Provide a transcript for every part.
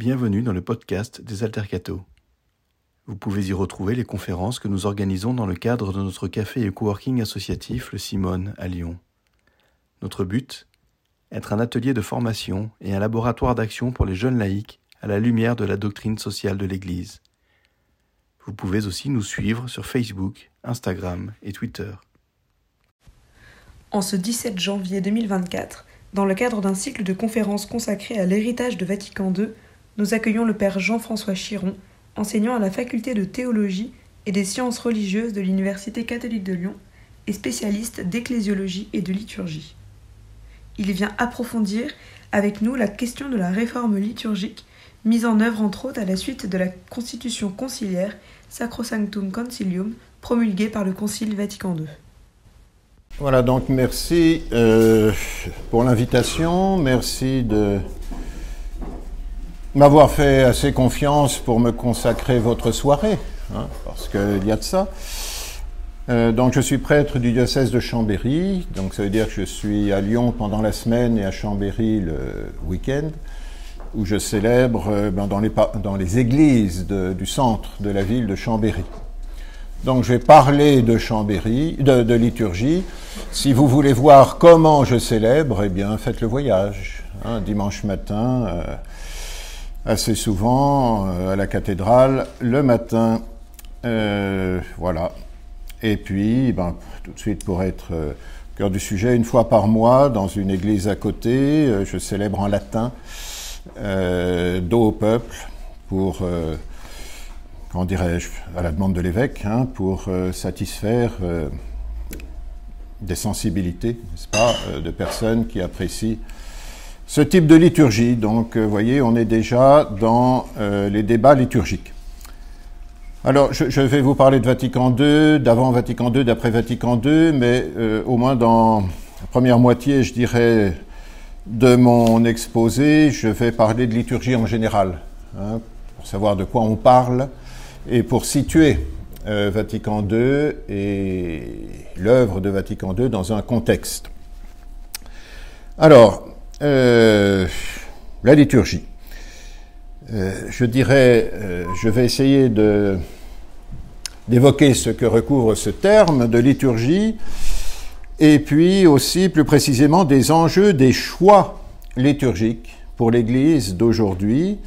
Bienvenue dans le podcast des Altercato. Vous pouvez y retrouver les conférences que nous organisons dans le cadre de notre café et coworking associatif Le Simone à Lyon. Notre but Être un atelier de formation et un laboratoire d'action pour les jeunes laïcs à la lumière de la doctrine sociale de l'Église. Vous pouvez aussi nous suivre sur Facebook, Instagram et Twitter. En ce 17 janvier 2024, dans le cadre d'un cycle de conférences consacré à l'héritage de Vatican II, nous accueillons le Père Jean-François Chiron, enseignant à la faculté de théologie et des sciences religieuses de l'Université catholique de Lyon et spécialiste d'ecclésiologie et de liturgie. Il vient approfondir avec nous la question de la réforme liturgique mise en œuvre entre autres à la suite de la constitution conciliaire Sacrosanctum Concilium promulguée par le Concile Vatican II. Voilà, donc merci euh, pour l'invitation, merci de m'avoir fait assez confiance pour me consacrer votre soirée, hein, parce qu'il y a de ça. Euh, donc je suis prêtre du diocèse de Chambéry, donc ça veut dire que je suis à Lyon pendant la semaine et à Chambéry le week-end, où je célèbre euh, ben, dans, les, dans, les, églises du centre de la ville de Chambéry. Donc je vais parler de Chambéry, de, liturgie. Si vous voulez voir comment je célèbre, eh bien faites le voyage. Hein, dimanche matin, euh, assez souvent euh, à la cathédrale, le matin. Euh, voilà. Et puis, ben, tout de suite pour être cœur du sujet, une fois par mois, dans une église à côté, je célèbre en latin d'eau au peuple pour comment dirais-je, à la demande de l'évêque, hein, pour euh, satisfaire euh, des sensibilités, n'est-ce pas, euh, de personnes qui apprécient ce type de liturgie. Donc, vous voyez, on est déjà dans les débats liturgiques. Alors, je, vais vous parler de Vatican II, d'avant Vatican II, d'après Vatican II, mais au moins dans la première moitié, je dirais, de mon exposé, je vais parler de liturgie en général, hein, pour savoir de quoi on parle, et pour situer euh, Vatican II et l'œuvre de Vatican II dans un contexte. Alors, euh, la liturgie. Euh, je dirais, je vais essayer d'évoquer ce que recouvre ce terme de liturgie, et puis aussi plus précisément des enjeux, des choix liturgiques pour l'Église d'aujourd'hui,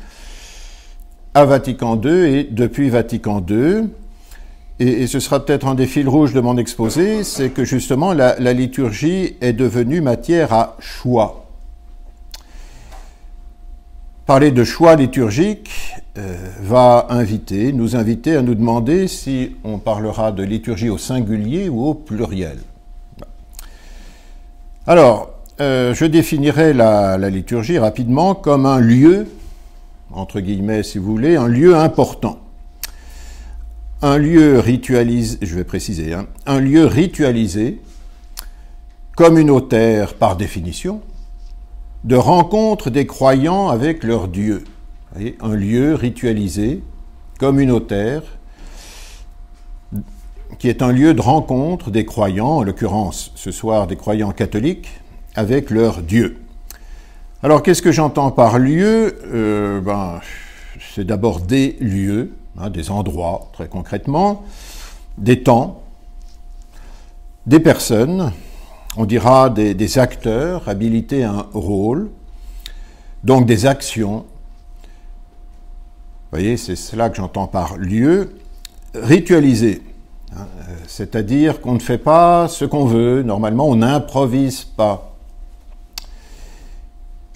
à Vatican II et depuis Vatican II. Et, ce sera peut-être un des fils rouges de mon exposé, c'est que justement la, liturgie est devenue matière à choix. Parler de choix liturgique euh, va inviter, nous inviter à nous demander si on parlera de liturgie au singulier ou au pluriel. Alors, euh, je définirai la, liturgie rapidement comme un lieu entre guillemets si vous voulez, un lieu important. Un lieu ritualisé, je vais préciser, hein, un lieu ritualisé, communautaire par définition, de rencontre des croyants avec leur Dieu. un lieu ritualisé, communautaire, qui est un lieu de rencontre des croyants, en l'occurrence ce soir des croyants catholiques, avec leur Dieu. Alors, qu'est-ce que j'entends par lieu? Euh, ben, C'est d'abord des lieux, hein, des endroits, très concrètement, des temps, des personnes, on dira des, acteurs habilités à un rôle, donc des actions. Vous voyez, c'est cela que j'entends par lieu, ritualisé. Hein, c'est-à-dire qu'on ne fait pas ce qu'on veut, normalement on n'improvise pas.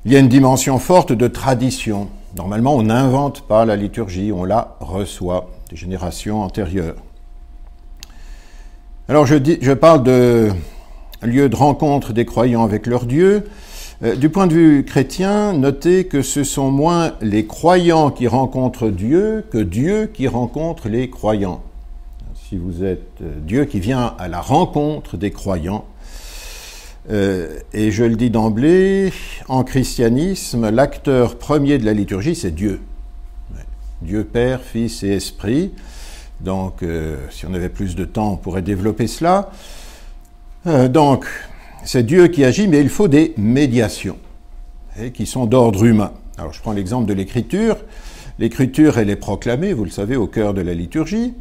Il y a une dimension forte de tradition. Normalement, on n'invente pas la liturgie, on la reçoit des générations antérieures. Alors je parle de lieu de rencontre des croyants avec leur Dieu. Euh, du point de vue chrétien, notez que ce sont moins les croyants qui rencontrent Dieu que Dieu qui rencontre les croyants. Si vous êtes euh, Dieu qui vient à la rencontre des croyants, euh, et je le dis d'emblée, en christianisme, l'acteur premier de la liturgie, c'est Dieu. Dieu Père, Fils et Esprit. Donc, si on avait plus de temps, on pourrait développer cela. Euh, donc, c'est Dieu qui agit, mais il faut des médiations qui sont d'ordre humain. Alors je prends l'exemple de l'écriture. L'écriture, elle est proclamée, vous le savez, au cœur de la liturgie.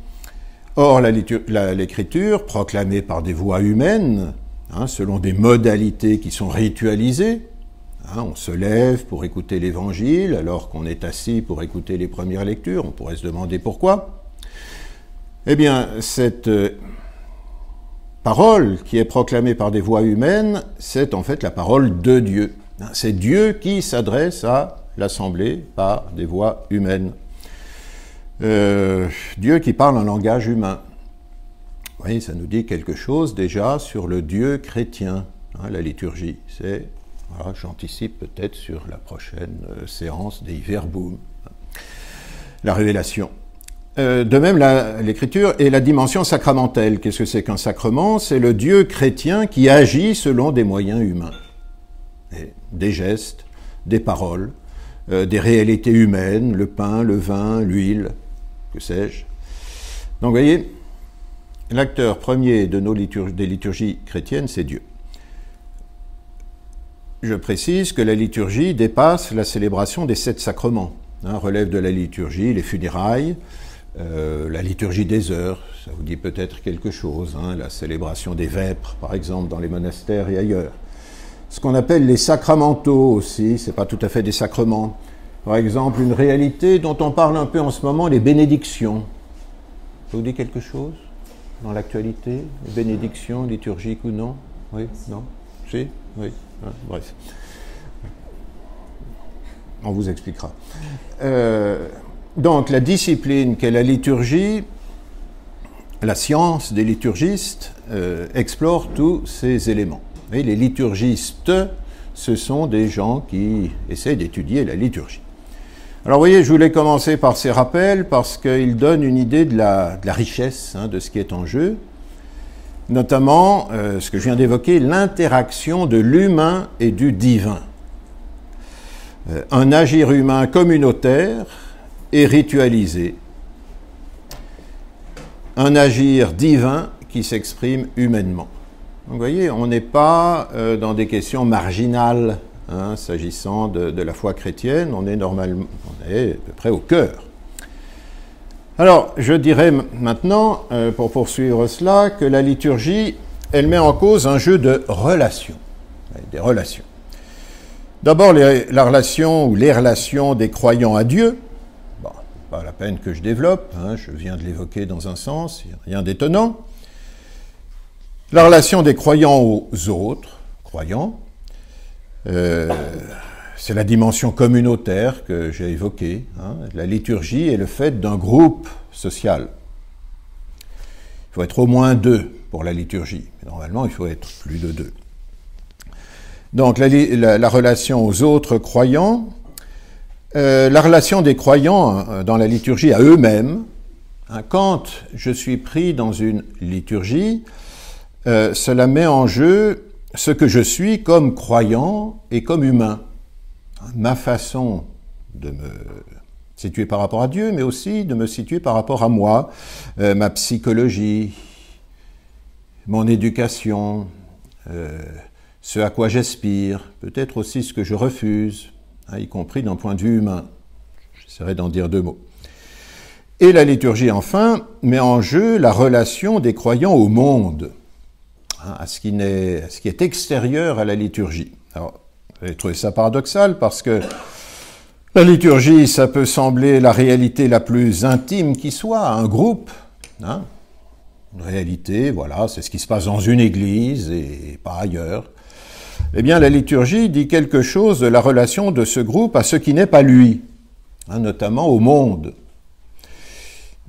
Or, l'écriture, proclamée par des voix humaines, hein, selon des modalités qui sont ritualisées, hein, on se lève pour écouter l'évangile alors qu'on est assis pour écouter les premières lectures, on pourrait se demander pourquoi. Eh bien, cette euh, parole qui est proclamée par des voix humaines, c'est en fait la parole de Dieu. C'est Dieu qui s'adresse à l'Assemblée par des voix humaines. Euh, Dieu qui parle un langage humain. Voyez, ça nous dit quelque chose déjà sur le Dieu chrétien, hein, la liturgie. C'est, voilà, j'anticipe peut-être sur la prochaine euh, séance des Verbum, la révélation. Euh, de même, l'écriture est la dimension sacramentelle. Qu'est-ce que c'est qu'un sacrement? C'est le Dieu chrétien qui agit selon des moyens humains. des gestes, des paroles, des réalités humaines, le pain, le vin, l'huile, que sais-je. Donc vous voyez, l'acteur premier de nos des liturgies chrétiennes, c'est Dieu. Je précise que la liturgie dépasse la célébration des sept sacrements. Hein, relève de la liturgie les funérailles, euh, la liturgie des heures, ça vous dit peut-être quelque chose, hein, la célébration des vêpres, par exemple, dans les monastères et ailleurs. Ce qu'on appelle les sacramentaux aussi, c'est pas tout à fait des sacrements. Par exemple, une réalité dont on parle un peu en ce moment, les bénédictions. Ça vous dit quelque chose dans l'actualité Les bénédictions, liturgiques ou non? Oui Non? Si? Oui ah, Bref. On vous expliquera. Euh, donc, la discipline qu'est la liturgie, la science des liturgistes euh, explore tous ces éléments. Et les liturgistes, ce sont des gens qui essaient d'étudier la liturgie. Alors vous voyez, je voulais commencer par ces rappels parce qu'ils donnent une idée de la, richesse hein, de ce qui est en jeu, notamment euh, ce que je viens d'évoquer, l'interaction de l'humain et du divin. Euh, un agir humain communautaire et ritualisé. Un agir divin qui s'exprime humainement. Donc, vous voyez, on n'est pas euh, dans des questions marginales Hein, s'agissant de, la foi chrétienne, on est normalement, on est à peu près au cœur. Alors, je dirais maintenant, euh, pour poursuivre cela, que la liturgie, elle met en cause un jeu de relations, des relations. D'abord, la relation ou les relations des croyants à Dieu. Pas la peine que je développe, hein, je viens de l'évoquer dans un sens, rien d'étonnant. La relation des croyants aux autres croyants, euh, c'est la dimension communautaire que j'ai évoquée. Hein. La liturgie est le fait d'un groupe social. Il faut être au moins deux pour la liturgie. Normalement, il faut être plus de deux. Donc la, relation aux autres croyants, euh, la relation des croyants hein, dans la liturgie à eux-mêmes. Hein, quand je suis pris dans une liturgie, euh, cela met en jeu ce que je suis comme croyant et comme humain. Ma façon de me situer par rapport à Dieu, mais aussi de me situer par rapport à moi, euh, ma psychologie, mon éducation, euh, ce à quoi j'aspire, peut-être aussi ce que je refuse, hein, y compris d'un point de vue humain. J'essaierai d'en dire deux mots. Et la liturgie, enfin, met en jeu la relation des croyants au monde. Hein, à, ce qui est, extérieur à la liturgie. Alors, j'ai trouvé ça paradoxal parce que la liturgie, ça peut sembler la réalité la plus intime qui soit, un groupe. Hein. Une réalité, voilà, c'est ce qui se passe dans une église et pas ailleurs. Eh bien, la liturgie dit quelque chose de la relation de ce groupe à ce qui n'est pas lui, hein, notamment au monde.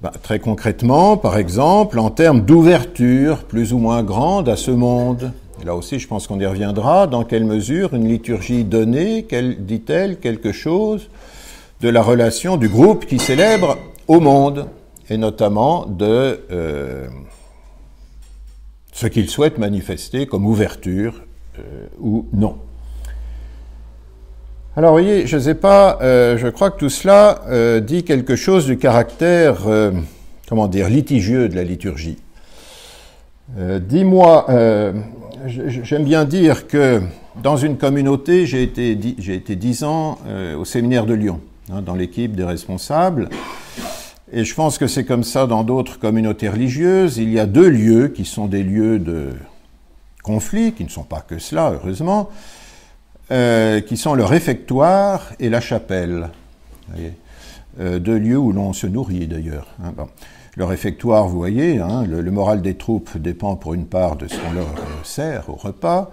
Bah, très concrètement, par exemple, en termes d'ouverture plus ou moins grande à ce monde. là aussi, je pense qu'on y reviendra. Dans quelle mesure une liturgie donnée, dit-elle quelque chose de la relation du groupe qui célèbre au monde, et notamment de euh, ce qu'il souhaite manifester comme ouverture ou non. Alors, vous voyez, je ne sais pas, euh, je crois que tout cela euh, dit quelque chose du caractère, euh, comment dire, litigieux de la liturgie. Dis-moi, j'aime bien dire que dans une communauté, j'ai été, j'ai été dix ans au séminaire de Lyon, hein, dans l'équipe des responsables. Et je pense que c'est comme ça dans d'autres communautés religieuses. Il y a deux lieux qui sont des lieux de conflit, qui ne sont pas que cela, heureusement, euh, qui sont le réfectoire et la chapelle. Euh, deux lieux où l'on se nourrit d'ailleurs. Hein, le réfectoire, vous voyez, hein, le, moral des troupes dépend pour une part de ce qu'on leur euh, sert au repas,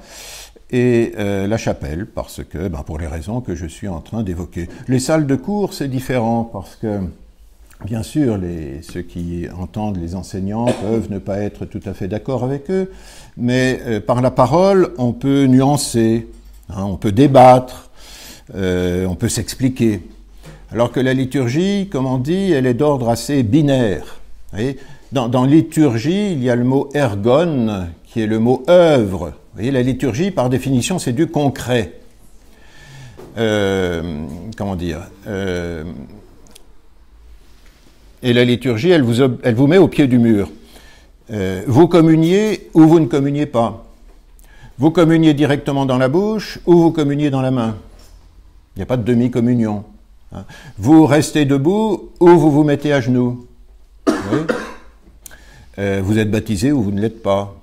et la chapelle, parce que, ben, pour les raisons que je suis en train d'évoquer. Les salles de cours, c'est différent, parce que Bien sûr, ceux qui entendent les enseignants peuvent ne pas être tout à fait d'accord avec eux, mais euh, par la parole, on peut nuancer, hein, on peut débattre, euh, on peut s'expliquer. Alors que la liturgie, comme on dit, elle est d'ordre assez binaire. dans, liturgie, il y a le mot ergon, qui est le mot œuvre. La liturgie, par définition, c'est du concret. Euh, comment dire et la liturgie, elle vous, met au pied du mur. Euh, vous communiez ou vous ne communiez pas. Vous communiez directement dans la bouche ou vous communiez dans la main. Il n'y a pas de demi-communion. Hein. Vous restez debout ou vous vous mettez à genoux. Euh, vous êtes baptisé ou vous ne l'êtes pas.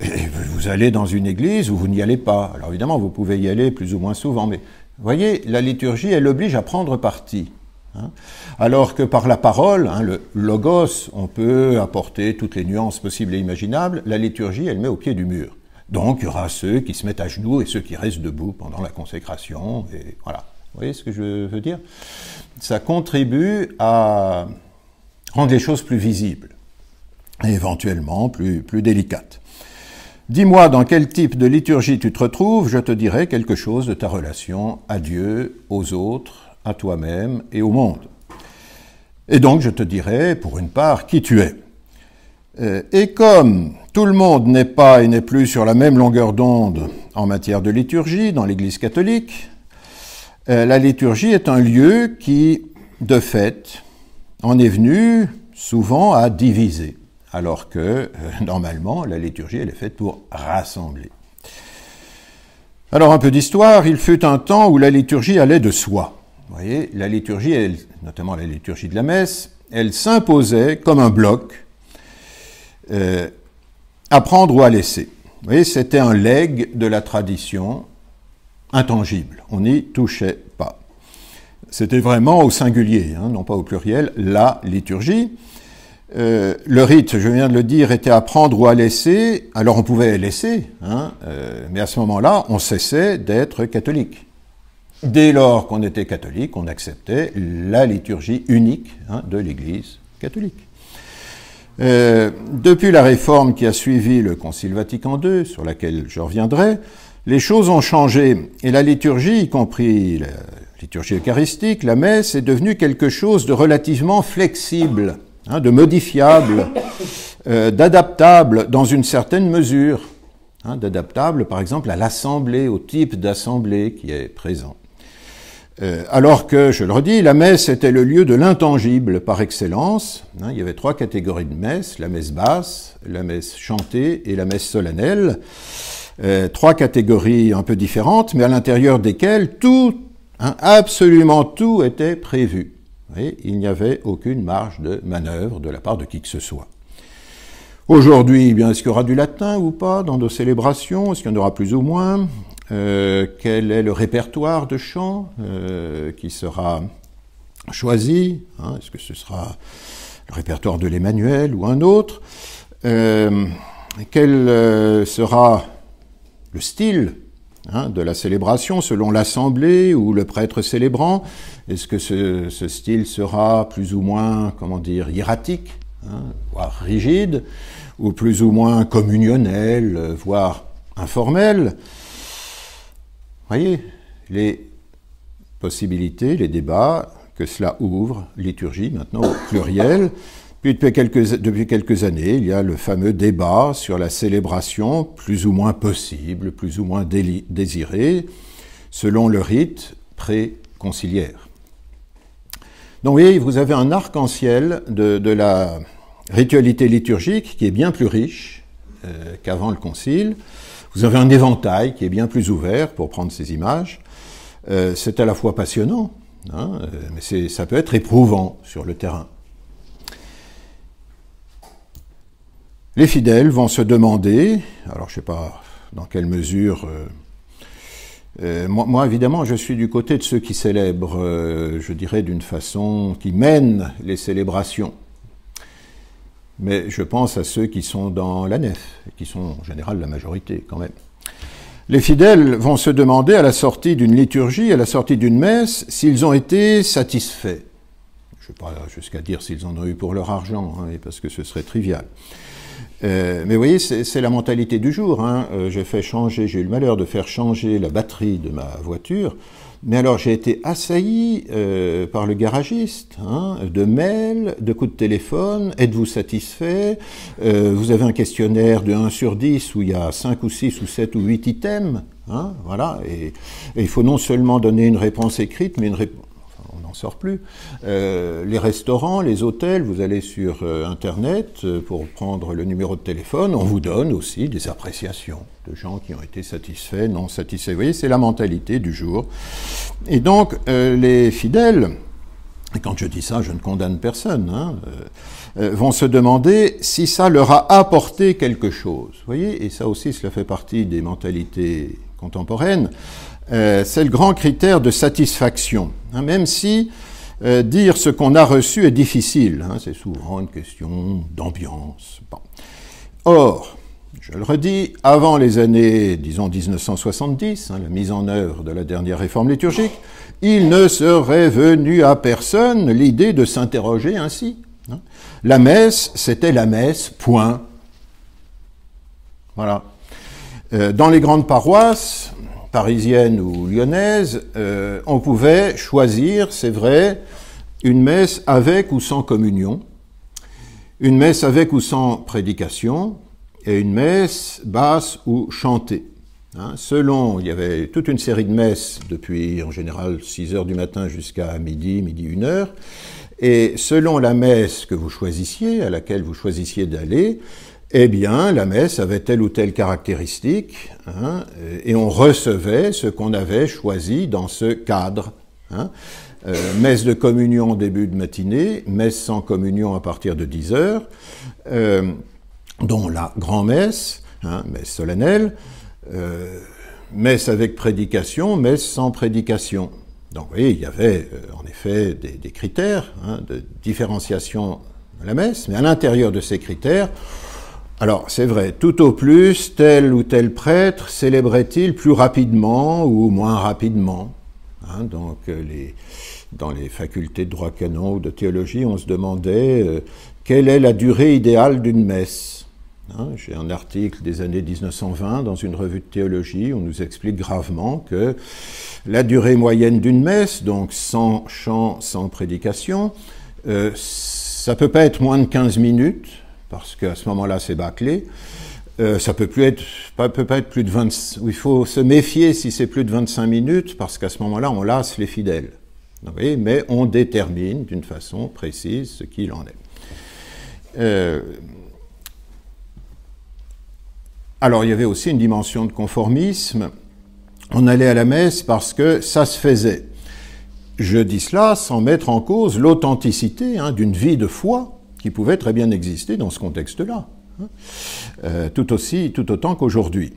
Et vous allez dans une église ou vous n'y allez pas. Alors évidemment, vous pouvez y aller plus ou moins souvent, mais voyez, la liturgie, elle oblige à prendre parti. Hein. Alors que par la parole, hein, le logos, on peut apporter toutes les nuances possibles et imaginables, la liturgie, elle met au pied du mur. Donc il y aura ceux qui se mettent à genoux et ceux qui restent debout pendant la consécration, et voilà. Vous voyez ce que je veux dire? Ça contribue à rendre les choses plus visibles, et éventuellement plus, plus délicates. Dis-moi dans quel type de liturgie tu te retrouves, je te dirai quelque chose de ta relation à Dieu, aux autres, à toi-même et au monde. Et donc je te dirai, pour une part, qui tu es. Euh, et comme tout le monde n'est pas et n'est plus sur la même longueur d'onde en matière de liturgie dans l'Église catholique, euh, la liturgie est un lieu qui, de fait, en est venu souvent à diviser, alors que euh, normalement la liturgie elle est faite pour rassembler. Alors un peu d'histoire, il fut un temps où la liturgie allait de soi. Voyez, la liturgie, notamment la liturgie de la messe, elle s'imposait comme un bloc euh, à prendre ou à laisser. Vous voyez, c'était un legs de la tradition intangible. On n'y touchait pas. C'était vraiment au singulier, hein, non pas au pluriel, la liturgie. Euh, le rite, je viens de le dire, était à prendre ou à laisser. Alors on pouvait laisser, hein, euh, mais à ce moment-là, on cessait d'être catholique. Dès lors qu'on était catholique, on acceptait la liturgie unique hein, de l'Église catholique. Euh, depuis la réforme qui a suivi le Concile Vatican II, sur laquelle je reviendrai, les choses ont changé et la liturgie, y compris la liturgie eucharistique, la messe, est devenue quelque chose de relativement flexible, hein, de modifiable, euh, d'adaptable dans une certaine mesure, hein, d'adaptable par exemple à l'assemblée, au type d'assemblée qui est présent. Euh, alors que, je le redis, la messe était le lieu de l'intangible par excellence. Hein, il y avait trois catégories de messe, la messe basse, la messe chantée et la messe solennelle. Euh, trois catégories un peu différentes, mais à l'intérieur desquelles tout, hein, absolument tout était prévu. il n'y avait aucune marge de manœuvre de la part de qui que ce soit. Aujourd'hui, eh bien, est-ce qu'il y aura du latin ou pas dans nos célébrations? Est-ce qu'il y en aura plus ou moins? Euh, quel est le répertoire de chants euh, qui sera choisi hein, Est-ce que ce sera le répertoire de l'Emmanuel ou un autre? Euh, Quel sera le style hein, de la célébration selon l'assemblée ou le prêtre célébrant? Est-ce que ce, style sera plus ou moins, comment dire, hiératique, hein, voire rigide, ou plus ou moins communionnel, voire informel? Voyez les possibilités, les débats que cela ouvre, liturgie maintenant au pluriel. Puis depuis quelques, années, il y a le fameux débat sur la célébration plus ou moins possible, plus ou moins désirée, selon le rite pré-conciliaire. Donc vous voyez, vous avez un arc-en-ciel de, de, la ritualité liturgique qui est bien plus riche euh, qu'avant le concile. Vous avez un éventail qui est bien plus ouvert pour prendre ces images. Euh, c'est à la fois passionnant, hein, euh, mais ça peut être éprouvant sur le terrain. Les fidèles vont se demander, alors je ne sais pas dans quelle mesure, euh, moi, moi, évidemment je suis du côté de ceux qui célèbrent, je dirais d'une façon qui mène les célébrations, mais je pense à ceux qui sont dans la nef, qui sont en général la majorité quand même. Les fidèles vont se demander à la sortie d'une liturgie, à la sortie d'une messe, s'ils ont été satisfaits. Je ne vais pas jusqu'à dire s'ils en ont eu pour leur argent, hein, parce que ce serait trivial. Euh, mais vous voyez, c'est la mentalité du jour. Hein. Euh, changer, j'ai eu le malheur de faire changer la batterie de ma voiture. Mais alors j'ai été assailli euh, par le garagiste, hein, de mails, de coups de téléphone, êtes-vous satisfait? Euh, Vous avez un questionnaire de 1 sur 10 où il y a 5 ou 6 ou 7 ou 8 items, hein, voilà, et, il faut non seulement donner une réponse écrite, mais une réponse plus. Euh, les restaurants, les hôtels, vous allez sur euh, Internet euh, pour prendre le numéro de téléphone, on vous donne aussi des appréciations de gens qui ont été satisfaits, non satisfaits. Vous voyez, c'est la mentalité du jour. Et donc, les fidèles, et quand je dis ça, je ne condamne personne, hein, vont se demander si ça leur a apporté quelque chose. Vous voyez, et ça aussi, cela fait partie des mentalités contemporaines. Euh, c'est le grand critère de satisfaction. Hein, même si euh, dire ce qu'on a reçu est difficile, hein, c'est souvent une question d'ambiance. Or, je le redis, avant les années, disons 1970, hein, la mise en œuvre de la dernière réforme liturgique, il ne serait venu à personne l'idée de s'interroger ainsi. La messe, c'était la messe, point. Voilà. Euh, dans les grandes paroisses, parisienne ou lyonnaise, euh, on pouvait choisir, c'est vrai, une messe avec ou sans communion, une messe avec ou sans prédication, et une messe basse ou chantée. Hein. selon, il y avait toute une série de messes depuis en général 6 heures du matin jusqu'à midi, midi 1 heure, et selon la messe que vous choisissiez, à laquelle vous choisissiez d'aller, eh bien, la messe avait telle ou telle caractéristique, hein, et on recevait ce qu'on avait choisi dans ce cadre. Hein. Euh, messe de communion au début de matinée, messe sans communion à partir de 10 heures, euh, dont la grand-messe, hein, messe solennelle, euh, messe avec prédication, messe sans prédication. Donc vous voyez, il y avait en effet des, des critères de différenciation de la messe, mais à l'intérieur de ces critères, alors, c'est vrai, tout au plus, tel ou tel prêtre célébrait-il plus rapidement ou moins rapidement hein, Donc, euh, dans les facultés de droit canon ou de théologie, on se demandait euh, quelle est la durée idéale d'une messe. Hein, J'ai un article des années 1920 dans une revue de théologie où on nous explique gravement que la durée moyenne d'une messe, donc sans chant, sans prédication, euh, ça peut pas être moins de 15 minutes parce qu'à ce moment-là, c'est bâclé. Euh, ça peut plus être, peut pas être plus de 20. Il faut se méfier si c'est plus de 25 minutes, parce qu'à ce moment-là, on lasse les fidèles. mais on détermine d'une façon précise ce qu'il en est. Euh, alors, il y avait aussi une dimension de conformisme. On allait à la messe parce que ça se faisait. Je dis cela sans mettre en cause l'authenticité hein, d'une vie de foi qui pouvait très bien exister dans ce contexte-là, hein. euh, tout aussi, tout autant qu'aujourd'hui.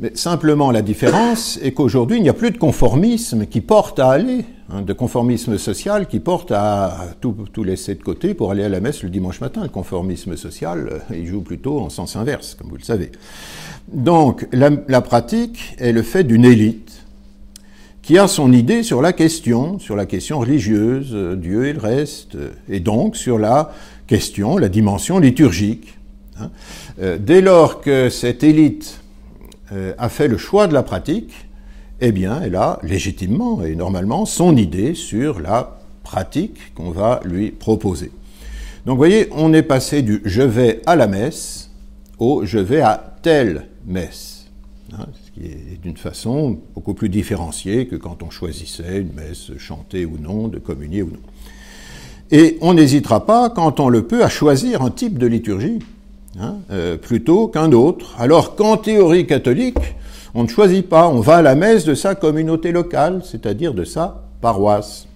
Mais simplement, la différence est qu'aujourd'hui, il n'y a plus de conformisme qui porte à aller, hein, de conformisme social qui porte à, tout, laisser de côté pour aller à la messe le dimanche matin. Le conformisme social, euh, il joue plutôt en sens inverse, comme vous le savez. Donc, la, la pratique est le fait d'une élite qui a son idée sur la question, sur la question religieuse, euh, Dieu et le reste, et donc sur la question, la dimension liturgique. Hein. Euh, dès lors que cette élite euh, a fait le choix de la pratique, eh bien, elle a légitimement et normalement son idée sur la pratique qu'on va lui proposer. Donc, vous voyez, on est passé du je vais à la messe au je vais à telle messe. Hein, ce qui est d'une façon beaucoup plus différenciée que quand on choisissait une messe chantée ou non, de communier ou non. Et on n'hésitera pas, quand on le peut, à choisir un type de liturgie. hein, euh, plutôt qu'un autre, alors qu'en théorie catholique, on ne choisit pas, on va à la messe de sa communauté locale, c'est-à-dire de sa paroisse.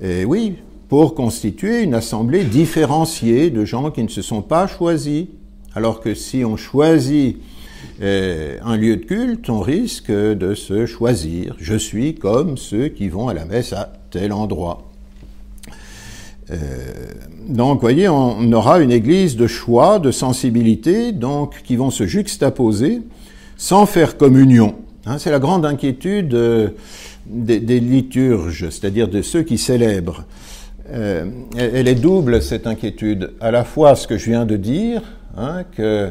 Et oui, pour constituer une assemblée différenciée de gens qui ne se sont pas choisis. Alors que si on choisit euh, un lieu de culte, on risque de se choisir. Je suis comme ceux qui vont à la messe à tel endroit. Euh, donc, vous voyez, on aura une église de choix, de sensibilité, donc qui vont se juxtaposer sans faire communion. Hein, c'est la grande inquiétude euh, des, liturges, c'est-à-dire de ceux qui célèbrent. Euh, elle est double, cette inquiétude. À la fois ce que je viens de dire, hein, que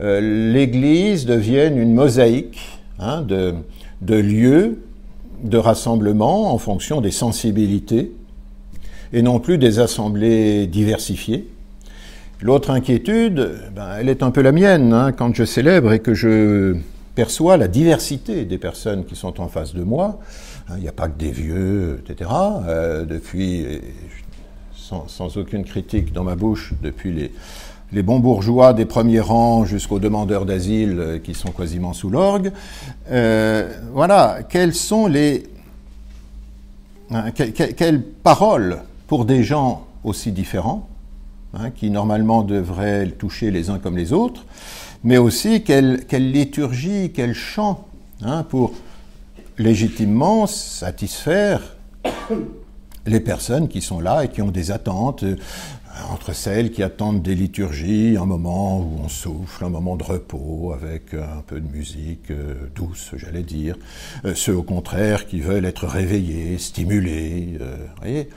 l'Église devienne une mosaïque hein, de, de lieux de rassemblement en fonction des sensibilités, et non plus des assemblées diversifiées. L'autre inquiétude, ben, elle est un peu la mienne, hein, quand je célèbre et que je perçois la diversité des personnes qui sont en face de moi. Hein, il n'y a pas que des vieux, etc. Euh, depuis, sans, aucune critique dans ma bouche, depuis les, les bons bourgeois des premiers rangs jusqu'aux demandeurs d'asile euh, qui sont quasiment sous l'orgue. Euh, voilà, quelles sont les... Hein, quelles paroles pour des gens aussi différents Hein, qui normalement devraient toucher les uns comme les autres, mais aussi quelle, liturgie, quel chant, hein, pour légitimement satisfaire les personnes qui sont là et qui ont des attentes entre celles qui attendent des liturgies, un moment où on souffle, un moment de repos avec un peu de musique euh, douce, j'allais dire, euh, ceux au contraire qui veulent être réveillés, stimulés, euh, voyez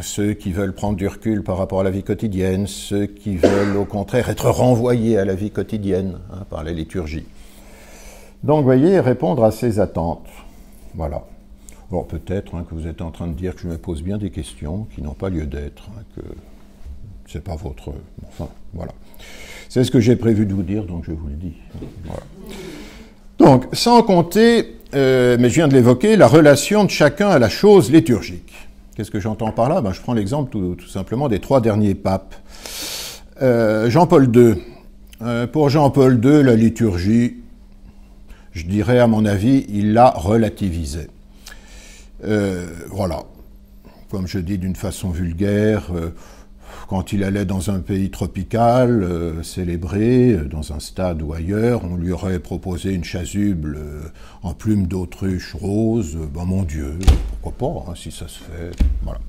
ceux qui veulent prendre du recul par rapport à la vie quotidienne, ceux qui veulent au contraire être renvoyés à la vie quotidienne hein, par la liturgie. Donc, voyez, répondre à ces attentes. Voilà. Bon, peut-être hein, que vous êtes en train de dire que je me pose bien des questions qui n'ont pas lieu d'être, hein, que c'est pas votre. Enfin, voilà. C'est ce que j'ai prévu de vous dire, donc je vous le dis. Donc, sans compter, euh, mais je viens de l'évoquer, la relation de chacun à la chose liturgique. Qu'est-ce que j'entends par là? Ben, Je prends l'exemple tout, simplement des trois derniers papes. Euh, Jean-Paul II. Euh, pour Jean-Paul II, la liturgie, je dirais à mon avis, il l'a relativisée. Euh, voilà. Comme je dis d'une façon vulgaire, euh, quand il allait dans un pays tropical, euh, célébré, dans un stade ou ailleurs, on lui aurait proposé une chasuble en plume d'autruche rose, ben mon Dieu, pourquoi pas, hein, si ça se fait. Voilà.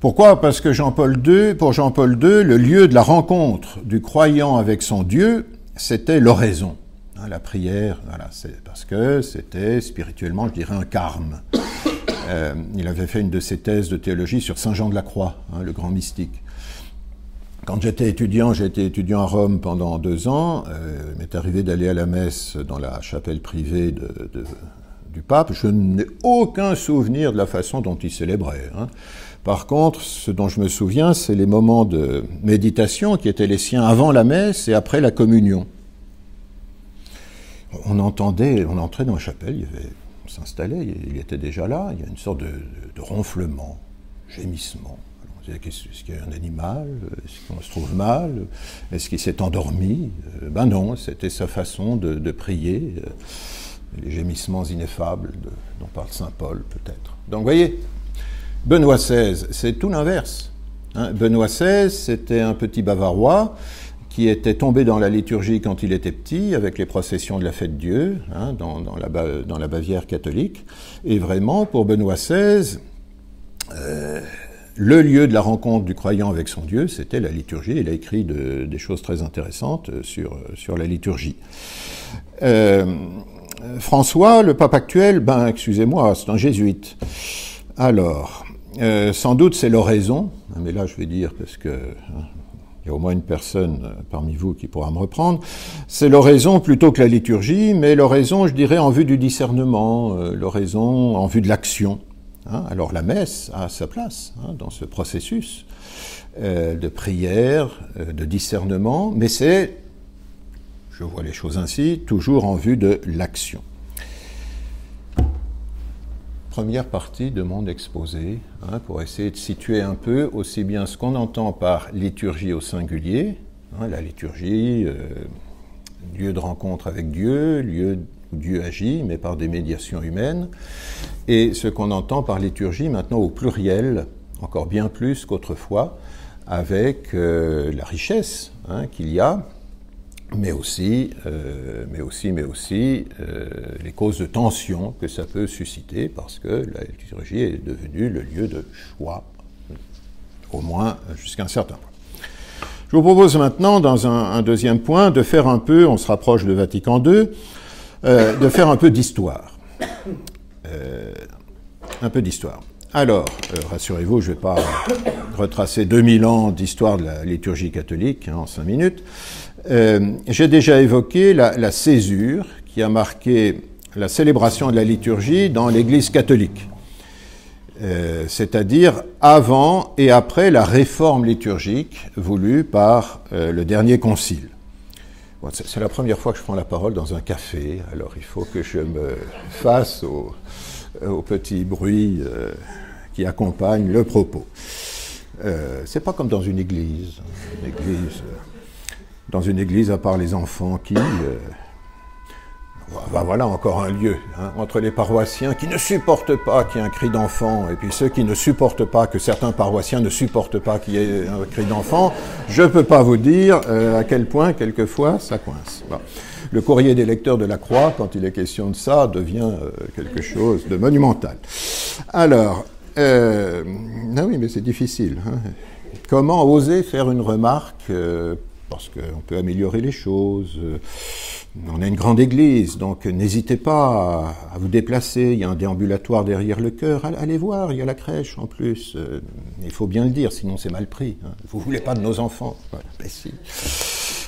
Pourquoi? Parce que Jean-Paul II, pour Jean-Paul II, le lieu de la rencontre du croyant avec son Dieu, c'était l'oraison. Hein, la prière, voilà, c'est parce que c'était spirituellement, je dirais, un carme. Euh, il avait fait une de ses thèses de théologie sur Saint Jean de la Croix, hein, le grand mystique. Quand j'étais étudiant, j'ai été étudiant à Rome pendant deux ans. Euh, il m'est arrivé d'aller à la messe dans la chapelle privée du pape. Je n'ai aucun souvenir de la façon dont il célébrait. Hein. Par contre, ce dont je me souviens, c'est les moments de méditation qui étaient les siens avant la messe et après la communion on entendait, on entrait dans la chapelle, il on s'installait, il était déjà là, il y a une sorte de, ronflement, gémissement. Est-ce qu'il y a un animal Est-ce qu'on se trouve mal Est-ce qu'il s'est endormi? Euh, Ben non, c'était sa façon de, prier, euh, les gémissements ineffables dont parle Saint Paul peut-être. Donc vous voyez, Benoît XVI, c'est tout l'inverse. Hein. Benoît XVI, c'était un petit Bavarois qui était tombé dans la liturgie quand il était petit, avec les processions de la fête Dieu, hein, dans, la, dans, la, Bavière catholique. Et vraiment, pour Benoît XVI, euh, le lieu de la rencontre du croyant avec son Dieu, c'était la liturgie. Il a écrit des choses très intéressantes sur, sur la liturgie. Euh, François, le pape actuel, ben excusez-moi, c'est un jésuite. Alors, euh, sans doute c'est l'oraison, mais là je vais dire parce que hein, y a au moins une personne euh, parmi vous qui pourra me reprendre, c'est l'oraison plutôt que la liturgie, mais l'oraison, je dirais, en vue du discernement, euh, l'oraison en vue de l'action. Hein. Alors la messe a sa place hein, dans ce processus euh, de prière, de discernement, mais c'est, je vois les choses ainsi, toujours en vue de l'action. Première partie de mon exposé, hein, pour essayer de situer un peu aussi bien ce qu'on entend par liturgie au singulier, hein, la liturgie, euh, lieu de rencontre avec Dieu, lieu où Dieu agit, mais par des médiations humaines, et ce qu'on entend par liturgie maintenant au pluriel, encore bien plus qu'autrefois, avec euh, la richesse hein, qu'il y a, mais aussi, euh, mais aussi, mais aussi euh, les causes de tension que ça peut susciter, parce que la liturgie est devenue le lieu de choix, au moins jusqu'à un certain point. Je vous propose maintenant, dans un, deuxième point, de faire un peu, on se rapproche de Vatican II, euh, de faire un peu d'histoire. Un peu d'histoire. Alors, rassurez-vous, je ne vais pas retracer 2000 ans d'histoire de la liturgie catholique hein, en 5 minutes. Euh, J'ai déjà évoqué la, césure qui a marqué la célébration de la liturgie dans l'Église catholique, euh, c'est-à-dire avant et après la réforme liturgique voulue par euh, le dernier concile. C'est la première fois que je prends la parole dans un café, alors il faut que je me fasse au, petit bruit qui accompagne le propos. Euh, c'est pas comme dans une église. Une église dans une église, à part les enfants qui. Euh, ben voilà encore un lieu hein, entre les paroissiens qui ne supportent pas qu'il y ait un cri d'enfant et puis ceux qui ne supportent pas que certains paroissiens ne supportent pas qu'il y ait un cri d'enfant. Je ne peux pas vous dire euh, à quel point quelquefois ça coince. Le courrier des lecteurs de la Croix, quand il est question de ça, devient euh, quelque chose de monumental. Alors, ah oui, mais c'est difficile. Hein. Comment oser faire une remarque parce qu'on peut améliorer les choses. On a une grande église, donc n'hésitez pas à vous déplacer. Il y a un déambulatoire derrière le chœur. Allez voir, il y a la crèche en plus. Il faut bien le dire, sinon c'est mal pris. Vous voulez pas de nos enfants voilà. Ben si.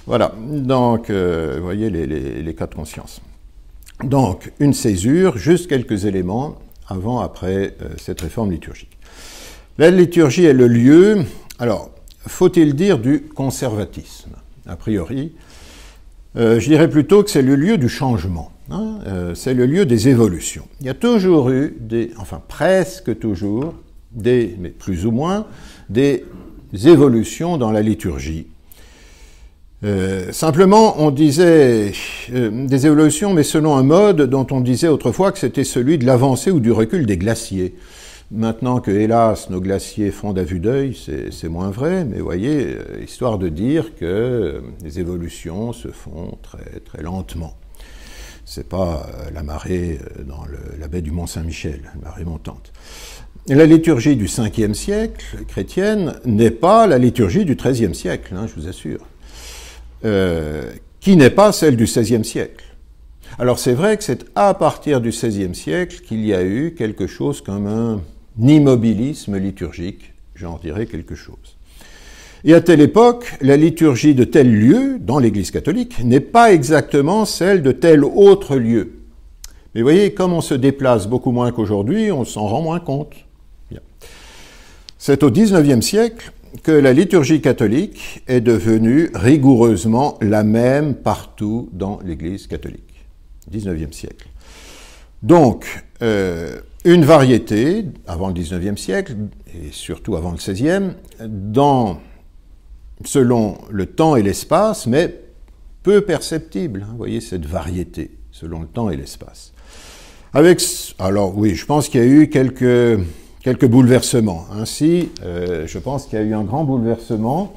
Voilà, donc euh, vous voyez les, cas de conscience. Donc une césure, juste quelques éléments avant, après euh, cette réforme liturgique. La liturgie est le lieu, alors faut-il dire du conservatisme A priori, euh, je dirais plutôt que c'est le lieu du changement, hein, euh, c'est le lieu des évolutions. Il y a toujours eu, enfin presque toujours, des, mais plus ou moins, des évolutions dans la liturgie. Euh, simplement, on disait des évolutions, mais selon un mode dont on disait autrefois que c'était celui de l'avancée ou du recul des glaciers. Maintenant que, hélas, nos glaciers fondent à vue d'œil, c'est moins vrai, mais voyez, euh, histoire de dire que les évolutions se font très, très lentement. C'est pas la marée dans la baie du Mont-Saint-Michel, la marée montante. La liturgie du 5e siècle chrétienne n'est pas la liturgie du 13e siècle, hein, je vous assure. Euh, qui n'est pas celle du XVIe siècle. Alors c'est vrai que c'est à partir du XVIe siècle qu'il y a eu quelque chose comme un immobilisme liturgique, j'en dirais quelque chose. Et à telle époque, la liturgie de tel lieu, dans l'Église catholique, n'est pas exactement celle de tel autre lieu. Mais voyez, comme on se déplace beaucoup moins qu'aujourd'hui, on s'en rend moins compte. C'est au XIXe siècle que la liturgie catholique est devenue rigoureusement la même partout dans l'Église catholique, 19e siècle. Donc, euh, une variété, avant le 19e siècle, et surtout avant le 16e, dans, selon le temps et l'espace, mais peu perceptible, hein, vous voyez cette variété, selon le temps et l'espace. Avec, alors oui, je pense qu'il y a eu quelques quelques bouleversements. Ainsi, euh, je pense qu'il y a eu un grand bouleversement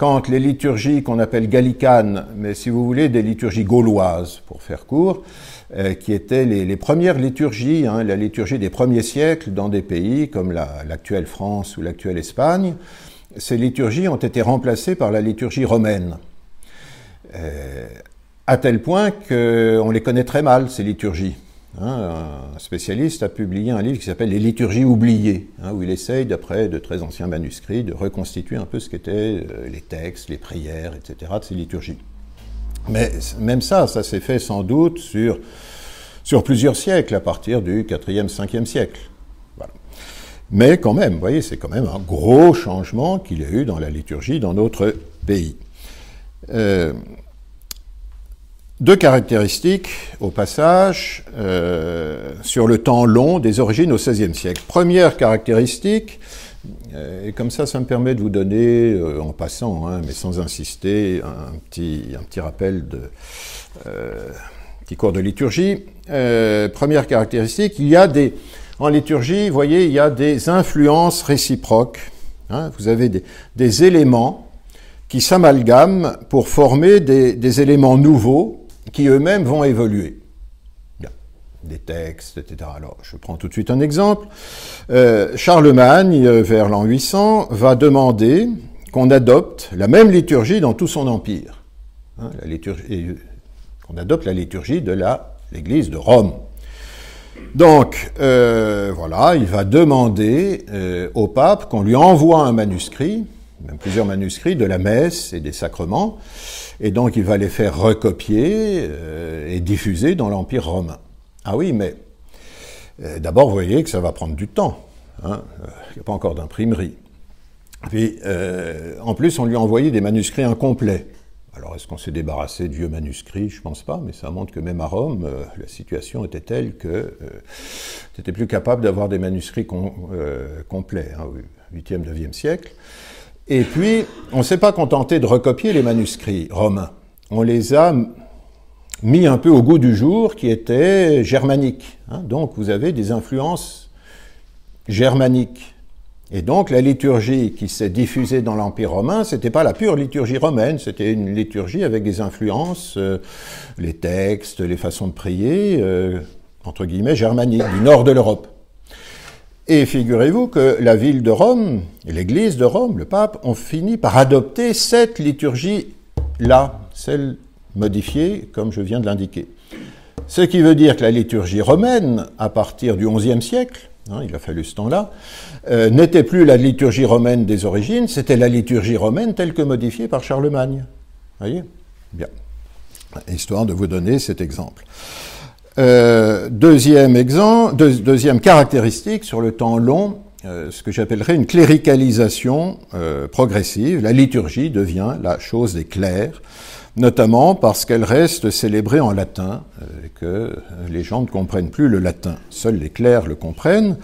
quand les liturgies qu'on appelle gallicanes, mais si vous voulez des liturgies gauloises, pour faire court, euh, qui étaient les, premières liturgies, hein, la liturgie des premiers siècles dans des pays comme l'actuelle la, France ou l'actuelle Espagne, ces liturgies ont été remplacées par la liturgie romaine. Euh, à tel point qu'on les connaît très mal, ces liturgies. Hein, un spécialiste a publié un livre qui s'appelle Les liturgies oubliées, hein, où il essaye, d'après de très anciens manuscrits, de reconstituer un peu ce qu'étaient euh, les textes, les prières, etc. de ces liturgies. Mais même ça, ça s'est fait sans doute sur, sur plusieurs siècles, à partir du 4e, 5e siècle. Mais quand même, vous voyez, c'est quand même un gros changement qu'il y a eu dans la liturgie dans notre pays. Euh, Deux caractéristiques, au passage, euh, sur le temps long des origines au XVIe siècle. Première caractéristique, euh, et comme ça, ça me permet de vous donner, euh, en passant, hein, mais sans insister, un petit, un petit rappel de petit cours de liturgie. première caractéristique, il y a des, en liturgie, vous voyez, il y a des influences réciproques. Hein. vous avez des, des, éléments qui s'amalgament pour former des, des éléments nouveaux qui eux-mêmes vont évoluer. Des textes, etc. Alors, je prends tout de suite un exemple. Euh, Charlemagne, euh, vers l'an 800, va demander qu'on adopte la même liturgie dans tout son empire. Hein, liturgie, qu'on adopte la liturgie de la, l'Église de Rome. Donc, euh, voilà, il va demander au pape qu'on lui envoie un manuscrit, même plusieurs manuscrits, de la messe et des sacrements, et donc il va les faire recopier euh, et diffuser dans l'Empire romain. Ah oui, mais euh, d'abord, vous voyez que ça va prendre du temps. Hein. Il n'y a pas encore d'imprimerie. Euh, en plus, on lui a envoyé des manuscrits incomplets. Alors, est-ce qu'on s'est débarrassé de vieux manuscrits? Je ne pense pas, mais ça montre que même à Rome, la situation était telle que tu n'étais plus capable d'avoir des manuscrits complets, hein, au 8e, 9e siècle. Et puis, on ne s'est pas contenté de recopier les manuscrits romains. On les a mis un peu au goût du jour, qui étaient germaniques. Hein. Donc, vous avez des influences germaniques. Et donc, la liturgie qui s'est diffusée dans l'Empire romain, c'était pas la pure liturgie romaine, c'était une liturgie avec des influences, euh, les textes, les façons de prier, euh, entre guillemets, germaniques, du nord de l'Europe. Et figurez-vous que la ville de Rome l'église de Rome, le pape, ont fini par adopter cette liturgie-là, celle modifiée comme je viens de l'indiquer. Ce qui veut dire que la liturgie romaine, à partir du XIe siècle, hein, il a fallu ce temps-là, euh, n'était plus la liturgie romaine des origines, c'était la liturgie romaine telle que modifiée par Charlemagne. Voyez? Bien. Histoire de vous donner cet exemple. Euh, deuxième exemple, deuxième caractéristique sur le temps long, euh, ce que j'appellerais une cléricalisation euh, progressive. La liturgie devient la chose des clercs, notamment parce qu'elle reste célébrée en latin, et que les gens ne comprennent plus le latin. Seuls les clercs le comprennent.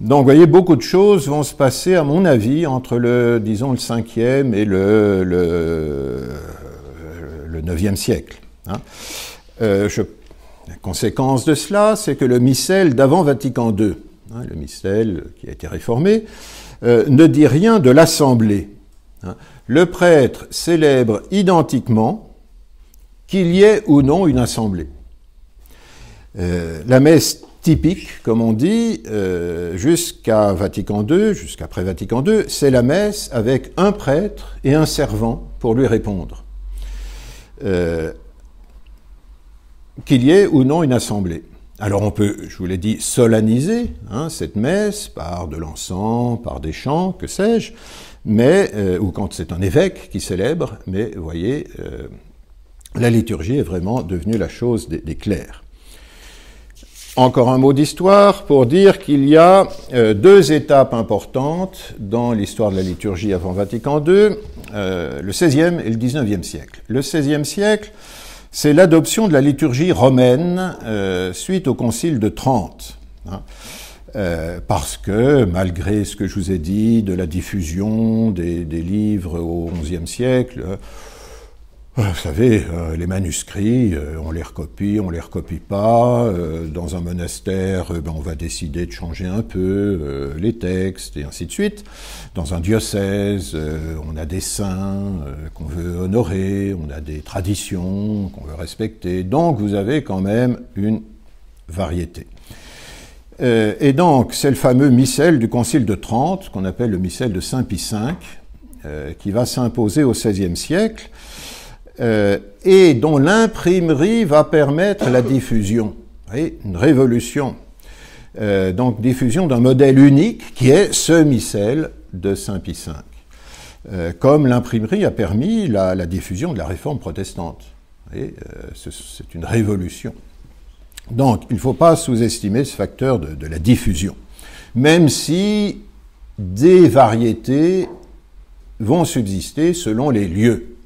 Donc, vous voyez, beaucoup de choses vont se passer, à mon avis, entre le, disons, le 5e et le, le, le 9e siècle. Hein. je la conséquence de cela, c'est que le missel d'avant Vatican II, hein, le missel qui a été réformé, euh, ne dit rien de l'assemblée. Hein. Le prêtre célèbre identiquement qu'il y ait ou non une assemblée. Euh, la messe typique, comme on dit, euh, jusqu'à Vatican II, jusqu'après Vatican II, c'est la messe avec un prêtre et un servant pour lui répondre qu'il y ait ou non une assemblée. Alors on peut, je vous l'ai dit, solenniser hein, cette messe par de l'encens, par des chants, que sais-je, mais euh, ou quand c'est un évêque qui célèbre, mais vous voyez, euh, la liturgie est vraiment devenue la chose des, clercs. Encore un mot d'histoire pour dire qu'il y a euh, deux étapes importantes dans l'histoire de la liturgie avant Vatican II, le XVIe et le XIXe siècle. Le XVIe siècle, c'est l'adoption de la liturgie romaine euh, suite au Concile de Trente. Hein. Euh, parce que, malgré ce que je vous ai dit de la diffusion des, livres au XIe siècle, vous savez, les manuscrits, on les recopie, on les recopie pas. dans un monastère, ben, on va décider de changer un peu les textes et ainsi de suite. Dans un diocèse, euh, on a des saints euh, qu'on veut honorer, on a des traditions qu'on veut respecter. Donc vous avez quand même une variété. Euh, et donc c'est le fameux missel du Concile de Trente, qu'on appelle le missel de Saint Pie V, qui va s'imposer au XVIe siècle, et dont l'imprimerie va permettre la diffusion. Vous une révolution. donc diffusion d'un modèle unique qui est ce missel de Saint-Pie V, euh, comme l'imprimerie a permis la, diffusion de la réforme protestante. Euh, c'est une révolution. Donc, il ne faut pas sous-estimer ce facteur de, la diffusion, même si des variétés vont subsister selon les lieux.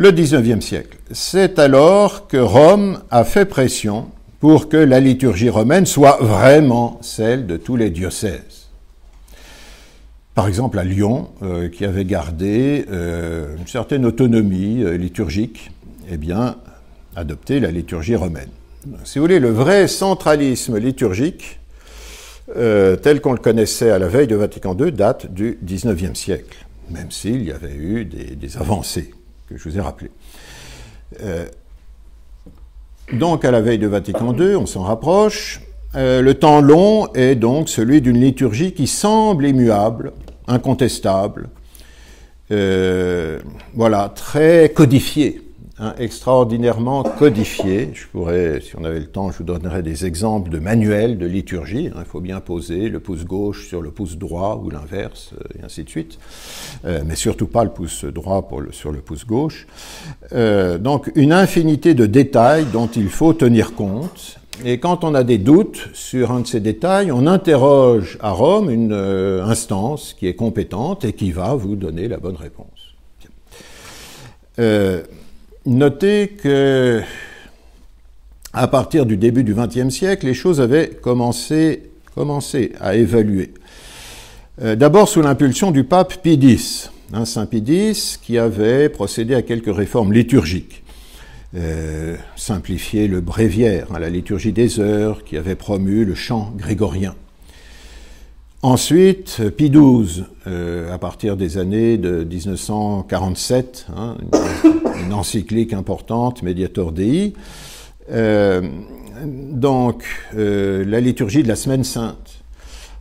Le 19e siècle. C'est alors que Rome a fait pression pour que la liturgie romaine soit vraiment celle de tous les diocèses. Par exemple à Lyon, euh, qui avait gardé euh, une certaine autonomie euh, liturgique, eh bien, adopté la liturgie romaine. Si vous voulez, le vrai centralisme liturgique, tel qu'on le connaissait à la veille de Vatican II, date du 19e siècle, même s'il y avait eu des, avancées que je vous ai rappelées. Donc à la veille de Vatican II, on s'en rapproche. Euh, le temps long est donc celui d'une liturgie qui semble immuable, incontestable, euh, voilà, très codifiée. Hein, extraordinairement codifié. Je pourrais, si on avait le temps, je vous donnerais des exemples de manuels de liturgie. Hein. il faut bien poser le pouce gauche sur le pouce droit ou l'inverse, euh, et ainsi de suite. Euh, mais surtout pas le pouce droit sur le pouce gauche. Euh, donc une infinité de détails dont il faut tenir compte. Et quand on a des doutes sur un de ces détails, on interroge à Rome une instance qui est compétente et qui va vous donner la bonne réponse. Euh, Notez que à partir du début du XXe siècle, les choses avaient commencé, à évaluer. Euh, d'abord sous l'impulsion du pape Pie X, hein, Saint Pie X, qui avait procédé à quelques réformes liturgiques. Euh, simplifié le bréviaire, hein, la liturgie des heures, qui avait promu le chant grégorien. Ensuite, Pie XII, euh, à partir des années de 1947, hein, une, encyclique importante, Mediator Dei. Euh, donc, euh, la liturgie de la Semaine Sainte,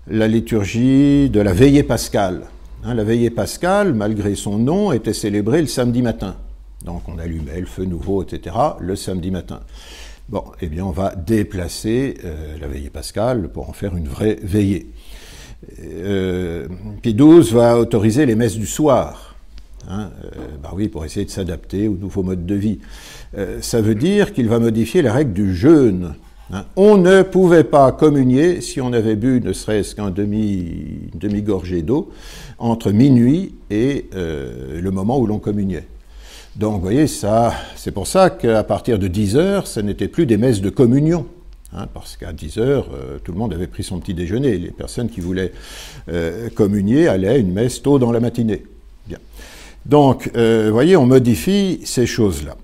la liturgie de la Veillée Pascale. Hein, la Veillée Pascale, malgré son nom, était célébrée le samedi matin. Donc, on allumait le feu nouveau, etc., le samedi matin. Bon, eh bien, on va déplacer la Veillée Pascale pour en faire une vraie veillée euh, Pie va autoriser les messes du soir. Hein, euh, bah oui, pour essayer de s'adapter aux nouveaux modes de vie. Euh, ça veut dire qu'il va modifier la règle du jeûne. Hein. On ne pouvait pas communier si on avait bu ne serait-ce qu'un demi, demi gorgée d'eau entre minuit et euh, le moment où l'on communiait. Donc, vous voyez, ça, c'est pour ça qu'à partir de 10 heures, ce n'était plus des messes de communion. Hein, parce qu'à 10 heures, euh, tout le monde avait pris son petit déjeuner. Les personnes qui voulaient euh, communier allaient à une messe tôt dans la matinée. Bien. Donc, euh, vous voyez, on modifie ces choses-là.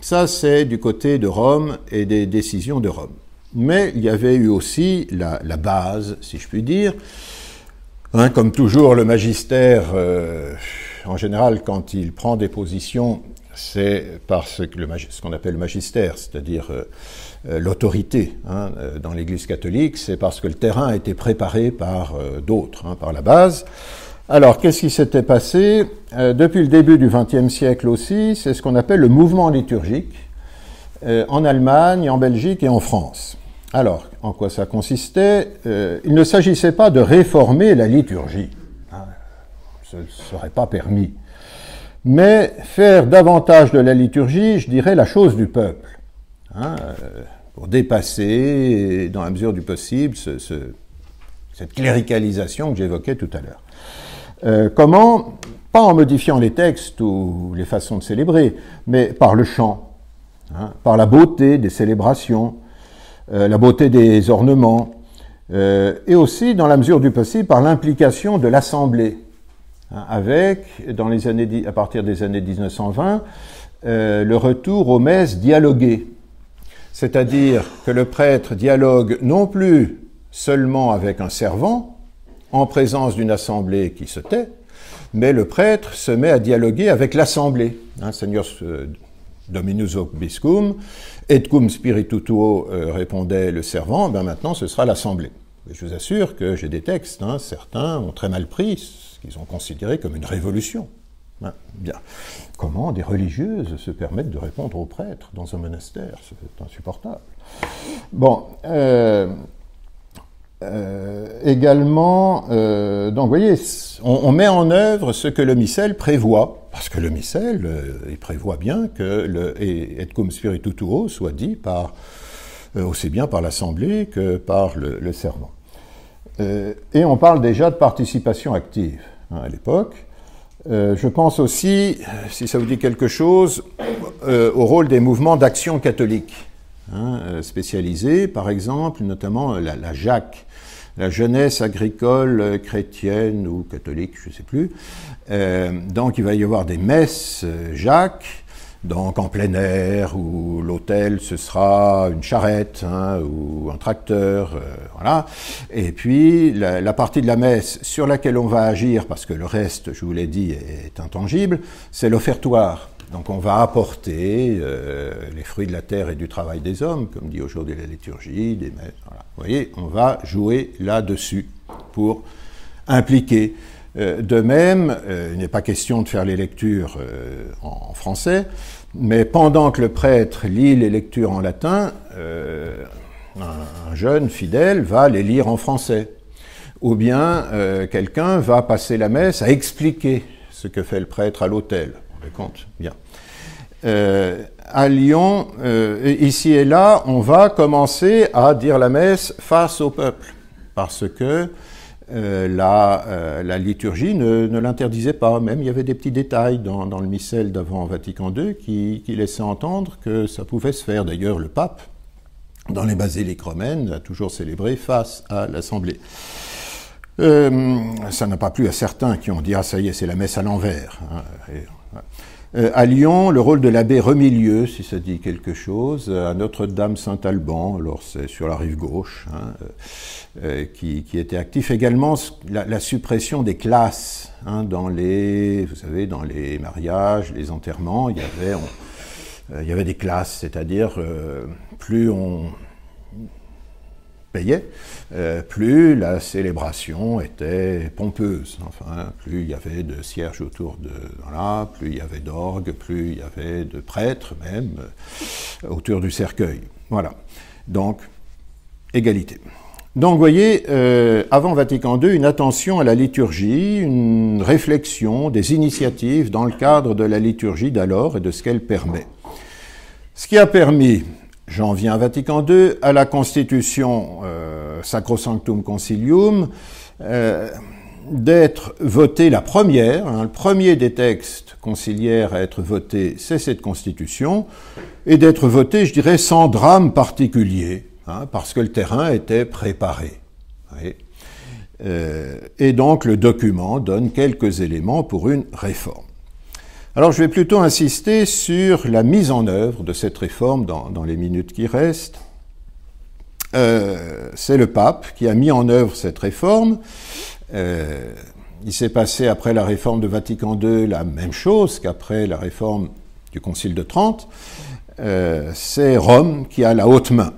ça, c'est du côté de Rome et des décisions de Rome. Mais il y avait eu aussi la, base, si je puis dire. Hein, comme toujours, le magistère, en général, quand il prend des positions c'est parce que ce qu'on appelle le magistère, c'est-à-dire euh, euh, l'autorité hein, euh, dans l'Église catholique, c'est parce que le terrain a été préparé par d'autres, hein, par la base. Alors, qu'est-ce qui s'était passé? Depuis le début du XXe siècle aussi, c'est ce qu'on appelle le mouvement liturgique en Allemagne, en Belgique et en France. Alors, en quoi ça consistait? Il ne s'agissait pas de réformer la liturgie. Hein, ce ne serait pas permis mais faire davantage de la liturgie, je dirais, la chose du peuple, hein, euh, pour dépasser, dans la mesure du possible, ce, cette cléricalisation que j'évoquais tout à l'heure. Euh, comment? Pas en modifiant les textes ou les façons de célébrer, mais par le chant, hein, par la beauté des célébrations, euh, la beauté des ornements, et aussi, dans la mesure du possible, par l'implication de l'assemblée. Hein, avec, dans les années, à partir des années 1920, euh, le retour aux messes dialoguées. C'est-à-dire que le prêtre dialogue non plus seulement avec un servant, en présence d'une assemblée qui se tait, mais le prêtre se met à dialoguer avec l'assemblée. Hein, Seigneur euh, Dominus Biscum, et cum spiritu tuo, euh, répondait le servant, ben maintenant ce sera l'assemblée. Je vous assure que j'ai des textes, hein, certains ont très mal pris qu'ils ont considéré comme une révolution. Ben, bien. Comment des religieuses se permettent de répondre aux prêtres dans un monastère? C'est insupportable. Bon. Euh, euh, également, euh, donc vous voyez, on, met en œuvre ce que le missel prévoit, parce que le missel, il prévoit bien que le et, cum spiritu tuo soit dit par aussi bien par l'assemblée que par le, le serment. et on parle déjà de participation active. Hein, à l'époque. Euh, je pense aussi, si ça vous dit quelque chose, euh, au rôle des mouvements d'action catholique, hein, euh, spécialisés, par exemple, notamment la, la JAC, la jeunesse agricole chrétienne ou catholique, je ne sais plus. donc il va y avoir des messes Jacques, donc en plein air, où l'hôtel ce sera une charrette hein, ou un tracteur, euh, voilà. Et puis la, partie de la messe sur laquelle on va agir, parce que le reste, je vous l'ai dit, est intangible, c'est l'offertoire. Donc on va apporter euh, les fruits de la terre et du travail des hommes, comme dit aujourd'hui la liturgie, des messes. Voilà. Vous voyez, on va jouer là-dessus pour impliquer de même, euh, il n'est pas question de faire les lectures euh, en français, mais pendant que le prêtre lit les lectures en latin, un jeune fidèle va les lire en français. Ou bien quelqu'un va passer la messe à expliquer ce que fait le prêtre à l'autel. Vous compte Bien. à Lyon, ici et là, on va commencer à dire la messe face au peuple, parce que euh, euh, la, liturgie ne, l'interdisait pas. Même il y avait des petits détails dans, le missel d'avant Vatican II qui, laissaient entendre que ça pouvait se faire. D'ailleurs, le pape, dans les basiliques romaines, a toujours célébré face à l'Assemblée. Euh, ça n'a pas plu à certains qui ont dit Ah, ça y est, c'est la messe à l'envers. Hein. Euh, à Lyon, le rôle de l'abbé Remilieu, si ça dit quelque chose, à Notre-Dame-Saint-Alban, alors c'est sur la rive gauche, hein, euh, qui, était actif. Également la, suppression des classes hein, dans les, vous savez, dans les mariages, les enterrements, il y avait, euh, il y avait des classes, c'est-à-dire plus on payait, euh, plus la célébration était pompeuse. Enfin, plus il y avait de cierges autour de voilà, plus il y avait d'orgues, plus il y avait de prêtres même euh, autour du cercueil. Voilà. Donc, égalité. Donc, vous voyez, euh, avant Vatican II, une attention à la liturgie, une réflexion, des initiatives dans le cadre de la liturgie d'alors et de ce qu'elle permet. Ce qui a permis J'en viens à Vatican II, à la Constitution euh, Sacrosanctum Concilium, euh, d'être votée la première, hein, le premier des textes conciliaires à être voté, c'est cette Constitution, et d'être votée, je dirais, sans drame particulier, hein, parce que le terrain était préparé. Euh, et donc le document donne quelques éléments pour une réforme. Alors je vais plutôt insister sur la mise en œuvre de cette réforme dans, les minutes qui restent. Euh, c'est le pape qui a mis en œuvre cette réforme. Euh, il s'est passé après la réforme de Vatican II la même chose qu'après la réforme du Concile de Trente. Euh, c'est Rome qui a la haute main.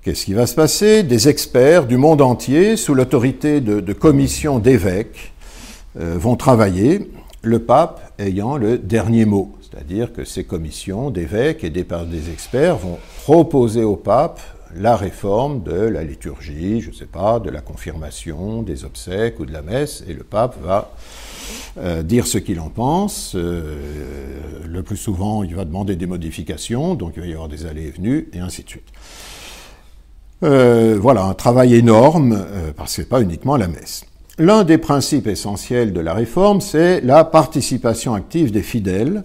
Qu'est-ce qui va se passer? Des experts du monde entier, sous l'autorité de, de commissions d'évêques, vont travailler le pape ayant le dernier mot. C'est-à-dire que ces commissions d'évêques et des, des experts vont proposer au pape la réforme de la liturgie, je ne sais pas, de la confirmation, des obsèques ou de la messe, et le pape va euh, dire ce qu'il en pense. Euh, le plus souvent, il va demander des modifications, donc il va y avoir des allées et venues, et ainsi de suite. Euh, voilà, un travail énorme, parce que ce n'est pas uniquement la messe. L'un des principes essentiels de la réforme, c'est la participation active des fidèles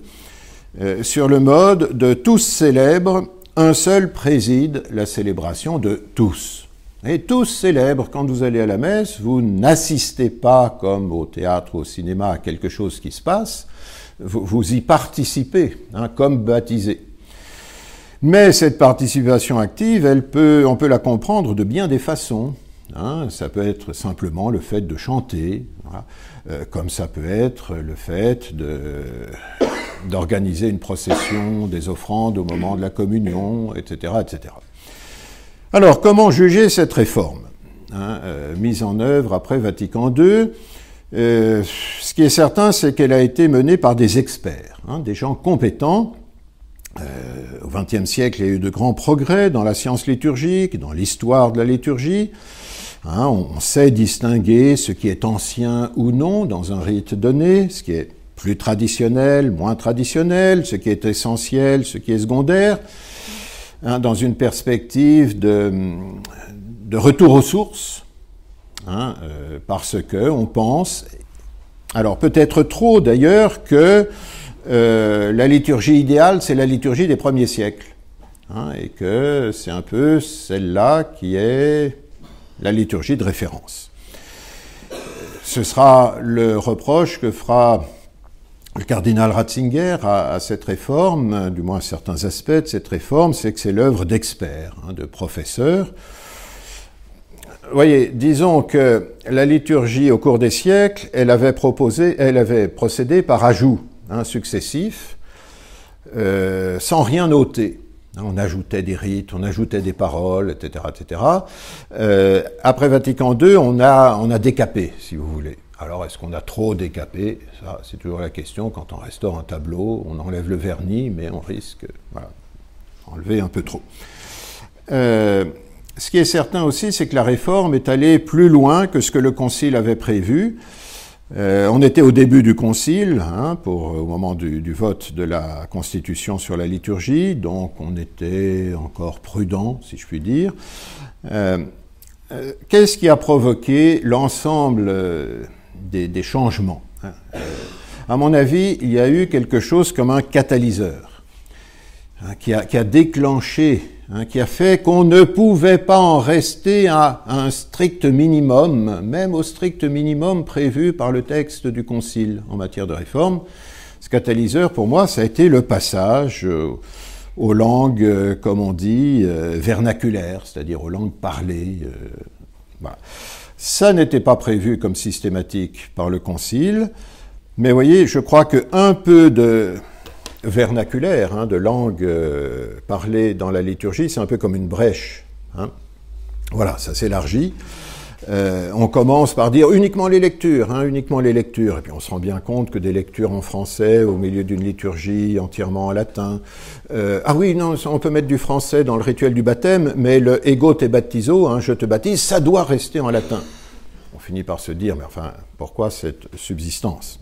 euh, sur le mode de tous célèbrent, un seul préside la célébration de tous. Et tous célèbrent, quand vous allez à la messe, vous n'assistez pas comme au théâtre ou au cinéma à quelque chose qui se passe, vous, y participez, hein, comme baptisé. Mais cette participation active, on peut la comprendre de bien des façons. Hein, ça peut être simplement le fait de chanter, euh, comme ça peut être le fait d'organiser une procession des offrandes au moment de la communion, etc. etc. Alors, comment juger cette réforme hein, euh, mise en œuvre après Vatican II euh, Ce qui est certain, c'est qu'elle a été menée par des experts, hein, des gens compétents. au XXe siècle, il y a eu de grands progrès dans la science liturgique, dans l'histoire de la liturgie. Hein, on sait distinguer ce qui est ancien ou non dans un rite donné, ce qui est plus traditionnel, moins traditionnel, ce qui est essentiel, ce qui est secondaire, hein, dans une perspective de, retour aux sources, hein, euh, parce que on pense Alors peut-être trop d'ailleurs que euh, la liturgie idéale, c'est la liturgie des premiers siècles. Et que c'est un peu celle-là qui est la liturgie de référence. Ce sera le reproche que fera le cardinal Ratzinger à, cette réforme, du moins à certains aspects de cette réforme, c'est que c'est l'œuvre d'experts, hein, de professeurs. Vous voyez, disons que la liturgie au cours des siècles, elle avait proposé, elle avait procédé par ajout hein, successif, euh, sans rien noter. Hein, on ajoutait des rites, on ajoutait des paroles, etc., etc. Euh, après Vatican II, on a, décapé, si vous voulez. Alors, est-ce qu'on a trop décapé? C'est toujours la question. Quand on restaure un tableau, on enlève le vernis, mais on risque, enlever un peu trop. Euh, ce qui est certain aussi, c'est que la réforme est allée plus loin que ce que le Concile avait prévu. Euh, on était au début du concile, hein, pour, au moment du, vote de la Constitution sur la liturgie, donc on était encore prudent, si je puis dire. Euh, euh, qu'est-ce qui a provoqué l'ensemble des, changements hein? À mon avis, il y a eu quelque chose comme un catalyseur hein, qui, a, qui a déclenché Hein, qui a fait qu'on ne pouvait pas en rester à un strict minimum, même au strict minimum prévu par le texte du Concile en matière de réforme. Ce catalyseur, pour moi, ça a été le passage euh, aux langues, euh, comme on dit, euh, vernaculaires, c'est-à-dire aux langues parlées. Ça n'était pas prévu comme systématique par le Concile, mais voyez, je crois qu'un peu de, vernaculaire, hein, de langue euh, parlée dans la liturgie, c'est un peu comme une brèche. Hein. Voilà, ça s'élargit. Euh, on commence par dire uniquement les lectures, hein, uniquement les lectures, et puis on se rend bien compte que des lectures en français au milieu d'une liturgie entièrement en latin. Euh, ah oui, non, on peut mettre du français dans le rituel du baptême, mais le ego te baptizo, je te baptise, ça doit rester en latin finit par se dire, mais enfin, pourquoi cette subsistance?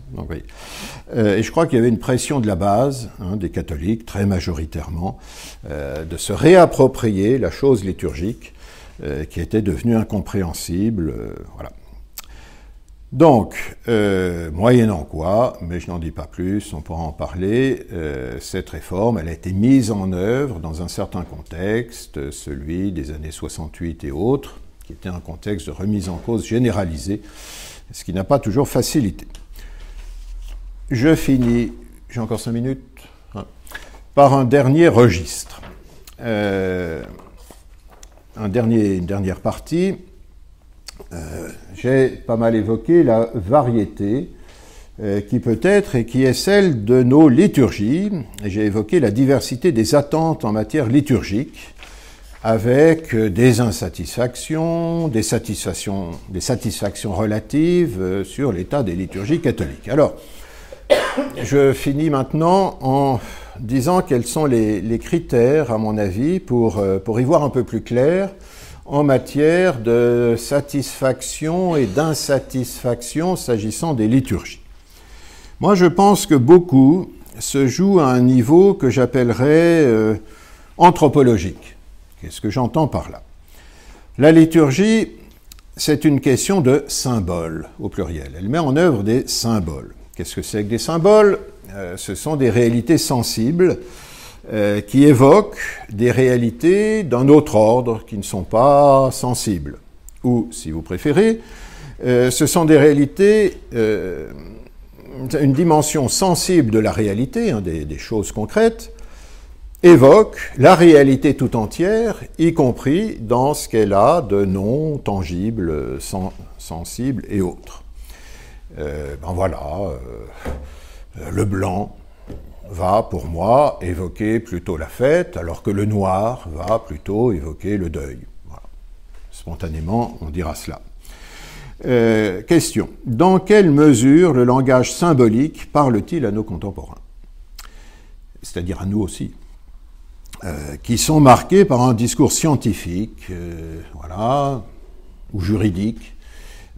Euh, Et je crois qu'il y avait une pression de la base, hein, des catholiques, très majoritairement, euh, de se réapproprier la chose liturgique euh, qui était devenue incompréhensible. voilà. Donc, moyennant quoi, mais je n'en dis pas plus, on pourra en parler, cette réforme, elle a été mise en œuvre dans un certain contexte, celui des années 68 et autres, qui était un contexte de remise en cause généralisée, ce qui n'a pas toujours facilité. Je finis, j'ai encore cinq minutes, hein, par un dernier registre. Euh, une dernière partie. Euh, j'ai pas mal évoqué la variété euh, qui peut être et qui est celle de nos liturgies. J'ai évoqué la diversité des attentes en matière liturgique avec euh, des insatisfactions, des satisfactions, des satisfactions relatives euh, sur l'état des liturgies catholiques. Alors, je finis maintenant en disant quels sont les, critères, à mon avis, pour, euh, pour y voir un peu plus clair en matière de satisfaction et d'insatisfaction s'agissant des liturgies. Moi, je pense que beaucoup se joue à un niveau que j'appellerais anthropologique. Qu'est-ce que j'entends par là? La liturgie, c'est une question de symboles au pluriel. Elle met en œuvre des symboles. Qu'est-ce que c'est que des symboles? Euh, Ce sont des réalités sensibles euh, qui évoquent des réalités d'un autre ordre qui ne sont pas sensibles. Ou, si vous préférez, euh, ce sont des réalités, une dimension sensible de la réalité, hein, des, choses concrètes, évoque la réalité tout entière, y compris dans ce qu'elle a de non tangible, sensible et autres. Euh, ben voilà, euh, le blanc va pour moi évoquer plutôt la fête, alors que le noir va plutôt évoquer le deuil. Spontanément, on dira cela. Euh, question. Dans quelle mesure le langage symbolique parle-t-il à nos contemporains? C'est-à-dire à nous aussi. Euh, qui sont marqués par un discours scientifique, euh, voilà, ou juridique,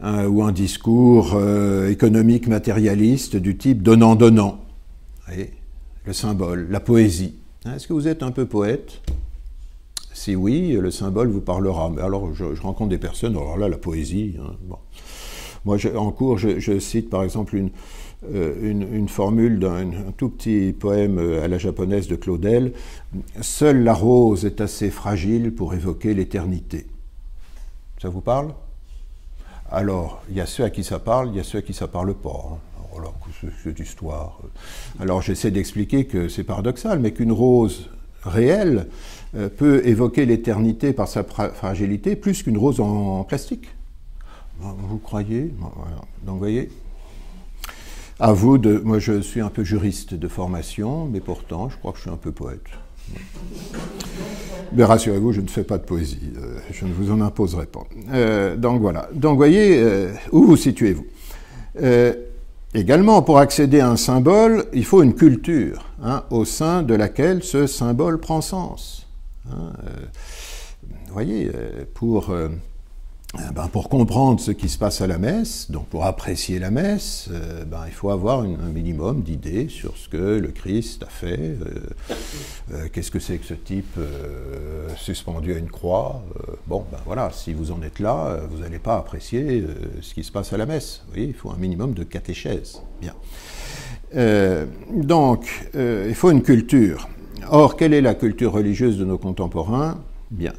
hein, ou un discours euh, économique matérialiste du type donnant-donnant. Le symbole, la poésie. Hein, est-ce que vous êtes un peu poète? Si oui, le symbole vous parlera. Mais alors, je, rencontre des personnes, alors là, la poésie. Hein. Moi, en cours, je, cite par exemple une, une, formule d'un tout petit poème à la japonaise de Claudel. Seule la rose est assez fragile pour évoquer l'éternité. Ça vous parle? Alors, il y a ceux à qui ça parle, il y a ceux à qui ça parle pas. Hein. Alors, histoire. Alors, j'essaie d'expliquer que c'est paradoxal, mais qu'une rose réelle euh, peut évoquer l'éternité par sa fragilité plus qu'une rose en plastique. Vous croyez? Donc, voyez, à vous de. Moi, je suis un peu juriste de formation, mais pourtant, je crois que je suis un peu poète. Mais rassurez-vous, je ne fais pas de poésie. Euh, je ne vous en imposerai pas. Euh, donc voilà. Donc, voyez, où vous situez-vous? Également, pour accéder à un symbole, il faut une culture hein, au sein de laquelle ce symbole prend sens. Hein, euh, voyez, euh, pour euh, ben, pour comprendre ce qui se passe à la messe, donc pour apprécier la messe, euh, ben, il faut avoir un minimum d'idées sur ce que le Christ a fait, euh, euh, qu'est-ce que c'est que ce type suspendu à une croix. bon, ben voilà, si vous en êtes là, vous n'allez pas apprécier ce qui se passe à la messe. Vous voyez, il faut un minimum de catéchèse. Bien. donc, il faut une culture. Or, quelle est la culture religieuse de nos contemporains? Bien.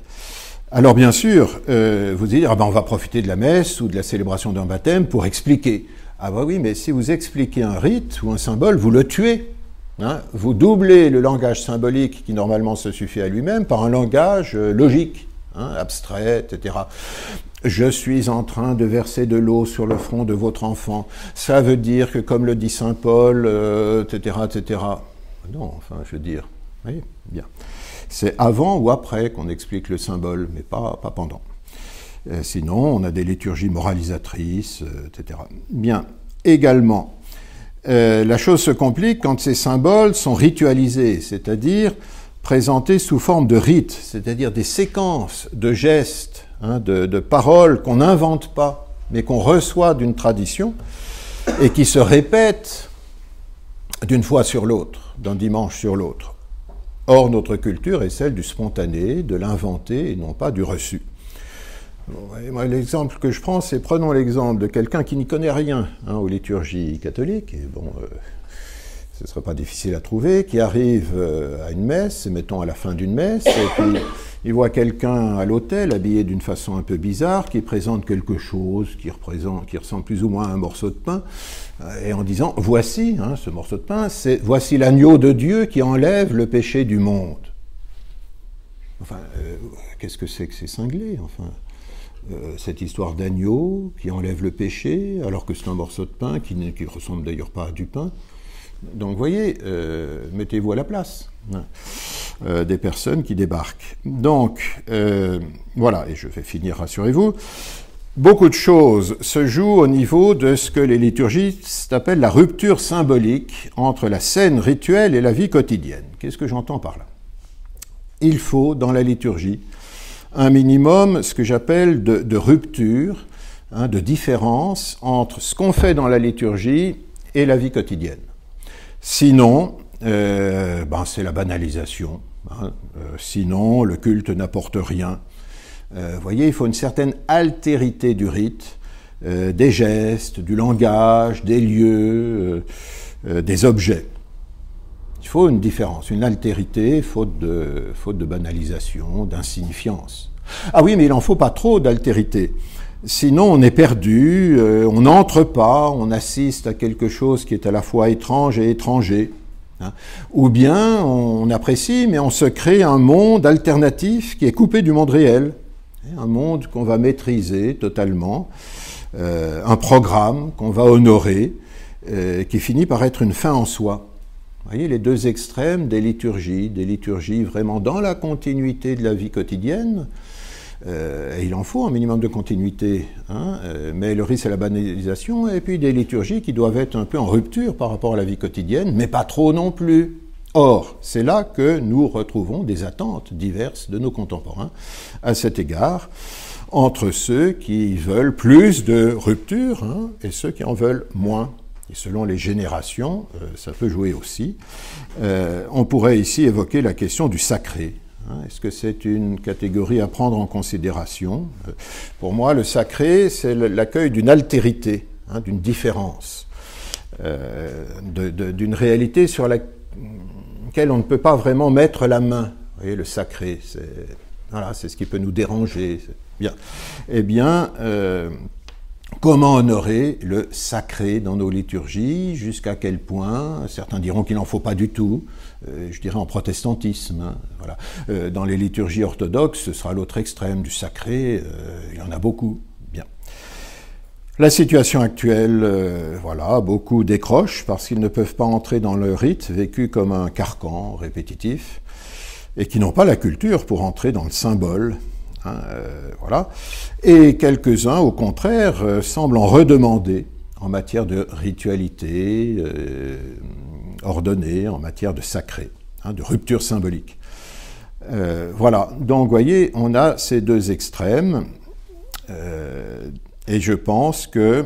Alors bien sûr, euh, vous dites, ah ben on va profiter de la messe ou de la célébration d'un baptême pour expliquer. Ah ben oui, mais si vous expliquez un rite ou un symbole, vous le tuez. Hein. vous doublez le langage symbolique qui normalement se suffit à lui-même par un langage euh, logique, hein, abstrait, etc. Je suis en train de verser de l'eau sur le front de votre enfant. Ça veut dire que, comme le dit saint Paul, etc., euh, etc. Non, enfin, je veux dire, oui, bien. C'est avant ou après qu'on explique le symbole, mais pas, pendant. Euh, sinon, on a des liturgies moralisatrices, euh, etc. Bien. Également, euh, la chose se complique quand ces symboles sont ritualisés, c'est-à-dire présentés sous forme de rites, c'est-à-dire des séquences de gestes, hein, de, de paroles qu'on n'invente pas, mais qu'on reçoit d'une tradition et qui se répètent d'une fois sur l'autre, d'un dimanche sur l'autre. Or, notre culture est celle du spontané, de l'inventé et non pas du reçu. L'exemple que je prends, c'est prenons l'exemple de quelqu'un qui n'y connaît rien hein, aux liturgies catholiques, et bon, euh, ce ne serait pas difficile à trouver, qui arrive euh, à une messe, mettons à la fin d'une messe, et puis il voit quelqu'un à l'hôtel habillé d'une façon un peu bizarre, qui présente quelque chose qui, représente, ressemble plus ou moins à un morceau de pain, euh, et en disant voici hein, ce morceau de pain, voici l'agneau de Dieu qui enlève le péché du monde. Enfin, euh, qu'est-ce que c'est que c'est cinglé Enfin, cette histoire d'agneau qui enlève le péché, alors que c'est un morceau de pain qui ne ressemble d'ailleurs pas à du pain. Donc, voyez, mettez-vous à la place. Hein. Euh, des personnes qui débarquent. Donc, euh, voilà, et je vais finir, rassurez-vous. Beaucoup de choses se jouent au niveau de ce que les liturgistes appellent la rupture symbolique entre la scène rituelle et la vie quotidienne. Qu'est-ce que j'entends par là? Il faut, dans la liturgie, un minimum, ce que j'appelle de, rupture, hein, de différence entre ce qu'on fait dans la liturgie et la vie quotidienne. Sinon, euh, ben, c'est la banalisation. Hein. Euh, sinon, le culte n'apporte rien. Euh, vous voyez, il faut une certaine altérité du rite, des gestes, du langage, des lieux, des objets. Il faut une différence, une altérité, faute de banalisation, d'insignifiance. Ah oui, mais il n'en faut pas trop d'altérité. Sinon, on est perdu, on n'entre pas, on assiste à quelque chose qui est à la fois étrange et étranger. Hein. Ou bien on apprécie, mais on se crée un monde alternatif qui est coupé du monde réel, un monde qu'on va maîtriser totalement, euh, un programme qu'on va honorer, euh, qui finit par être une fin en soi. Vous voyez les deux extrêmes des liturgies, des liturgies vraiment dans la continuité de la vie quotidienne, euh, il en faut un minimum de continuité, hein, euh, mais le risque c'est la banalisation, et puis des liturgies qui doivent être un peu en rupture par rapport à la vie quotidienne, mais pas trop non plus. Or, c'est là que nous retrouvons des attentes diverses de nos contemporains à cet égard, entre ceux qui veulent plus de rupture hein, et ceux qui en veulent moins. Et selon les générations, euh, ça peut jouer aussi. on pourrait ici évoquer la question du sacré. Hein, est-ce que c'est une catégorie à prendre en considération? Pour moi, le sacré, c'est l'accueil d'une altérité, hein, d'une différence, euh, d'une réalité sur laquelle on ne peut pas vraiment mettre la main. Vous voyez, le sacré, c'est ce qui peut nous déranger. Bien. Eh bien, euh, Comment honorer le sacré dans nos liturgies? Jusqu'à quel point? Certains diront qu'il n'en faut pas du tout. Euh, je dirais en protestantisme. Hein, voilà. Euh, dans les liturgies orthodoxes, ce sera l'autre extrême du sacré. Euh, il y en a beaucoup. Bien. La situation actuelle, voilà, beaucoup décrochent parce qu'ils ne peuvent pas entrer dans le rite vécu comme un carcan répétitif et qui n'ont pas la culture pour entrer dans le symbole Hein, voilà. Et quelques-uns, au contraire, semblent en redemander en matière de ritualité ordonnée, en matière de sacré, hein, de rupture symbolique. voilà, donc vous voyez, on a ces deux extrêmes, et je pense que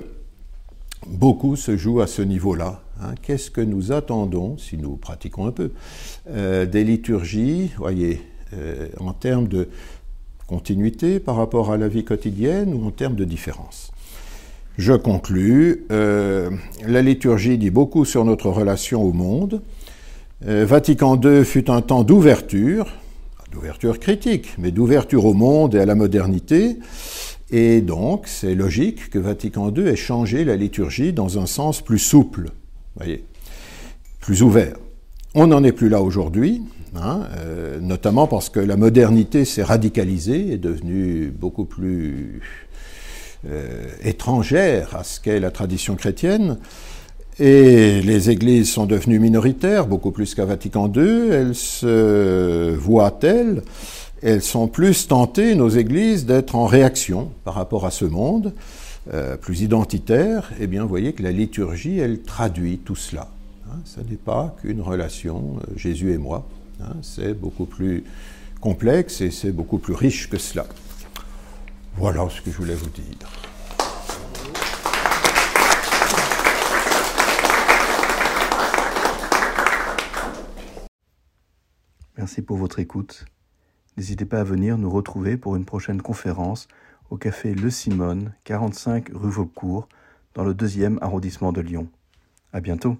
beaucoup se joue à ce niveau-là. Hein. Qu'est-ce que nous attendons, si nous pratiquons un peu, des liturgies, voyez, en termes de continuité par rapport à la vie quotidienne ou en termes de différence? Je conclus. Euh, la liturgie dit beaucoup sur notre relation au monde. Euh, Vatican II fut un temps d'ouverture, d'ouverture critique, mais d'ouverture au monde et à la modernité. Et donc, c'est logique que Vatican II ait changé la liturgie dans un sens plus souple, voyez, plus ouvert. On n'en est plus là aujourd'hui. Hein, euh, notamment parce que la modernité s'est radicalisée, est devenue beaucoup plus euh, étrangère à ce qu'est la tradition chrétienne, et les églises sont devenues minoritaires, beaucoup plus qu'à Vatican II, elles se voient telles, elles sont plus tentées, nos églises, d'être en réaction par rapport à ce monde, euh, plus identitaire, eh bien vous voyez que la liturgie, elle traduit tout cela. Hein, ce n'est pas qu'une relation Jésus et moi. Hein, c'est beaucoup plus complexe et c'est beaucoup plus riche que cela. Voilà ce que je voulais vous dire. Merci pour votre écoute. N'hésitez pas à venir nous retrouver pour une prochaine conférence au café Le Simone, 45 rue Vaucourt, dans le deuxième arrondissement de Lyon. À bientôt.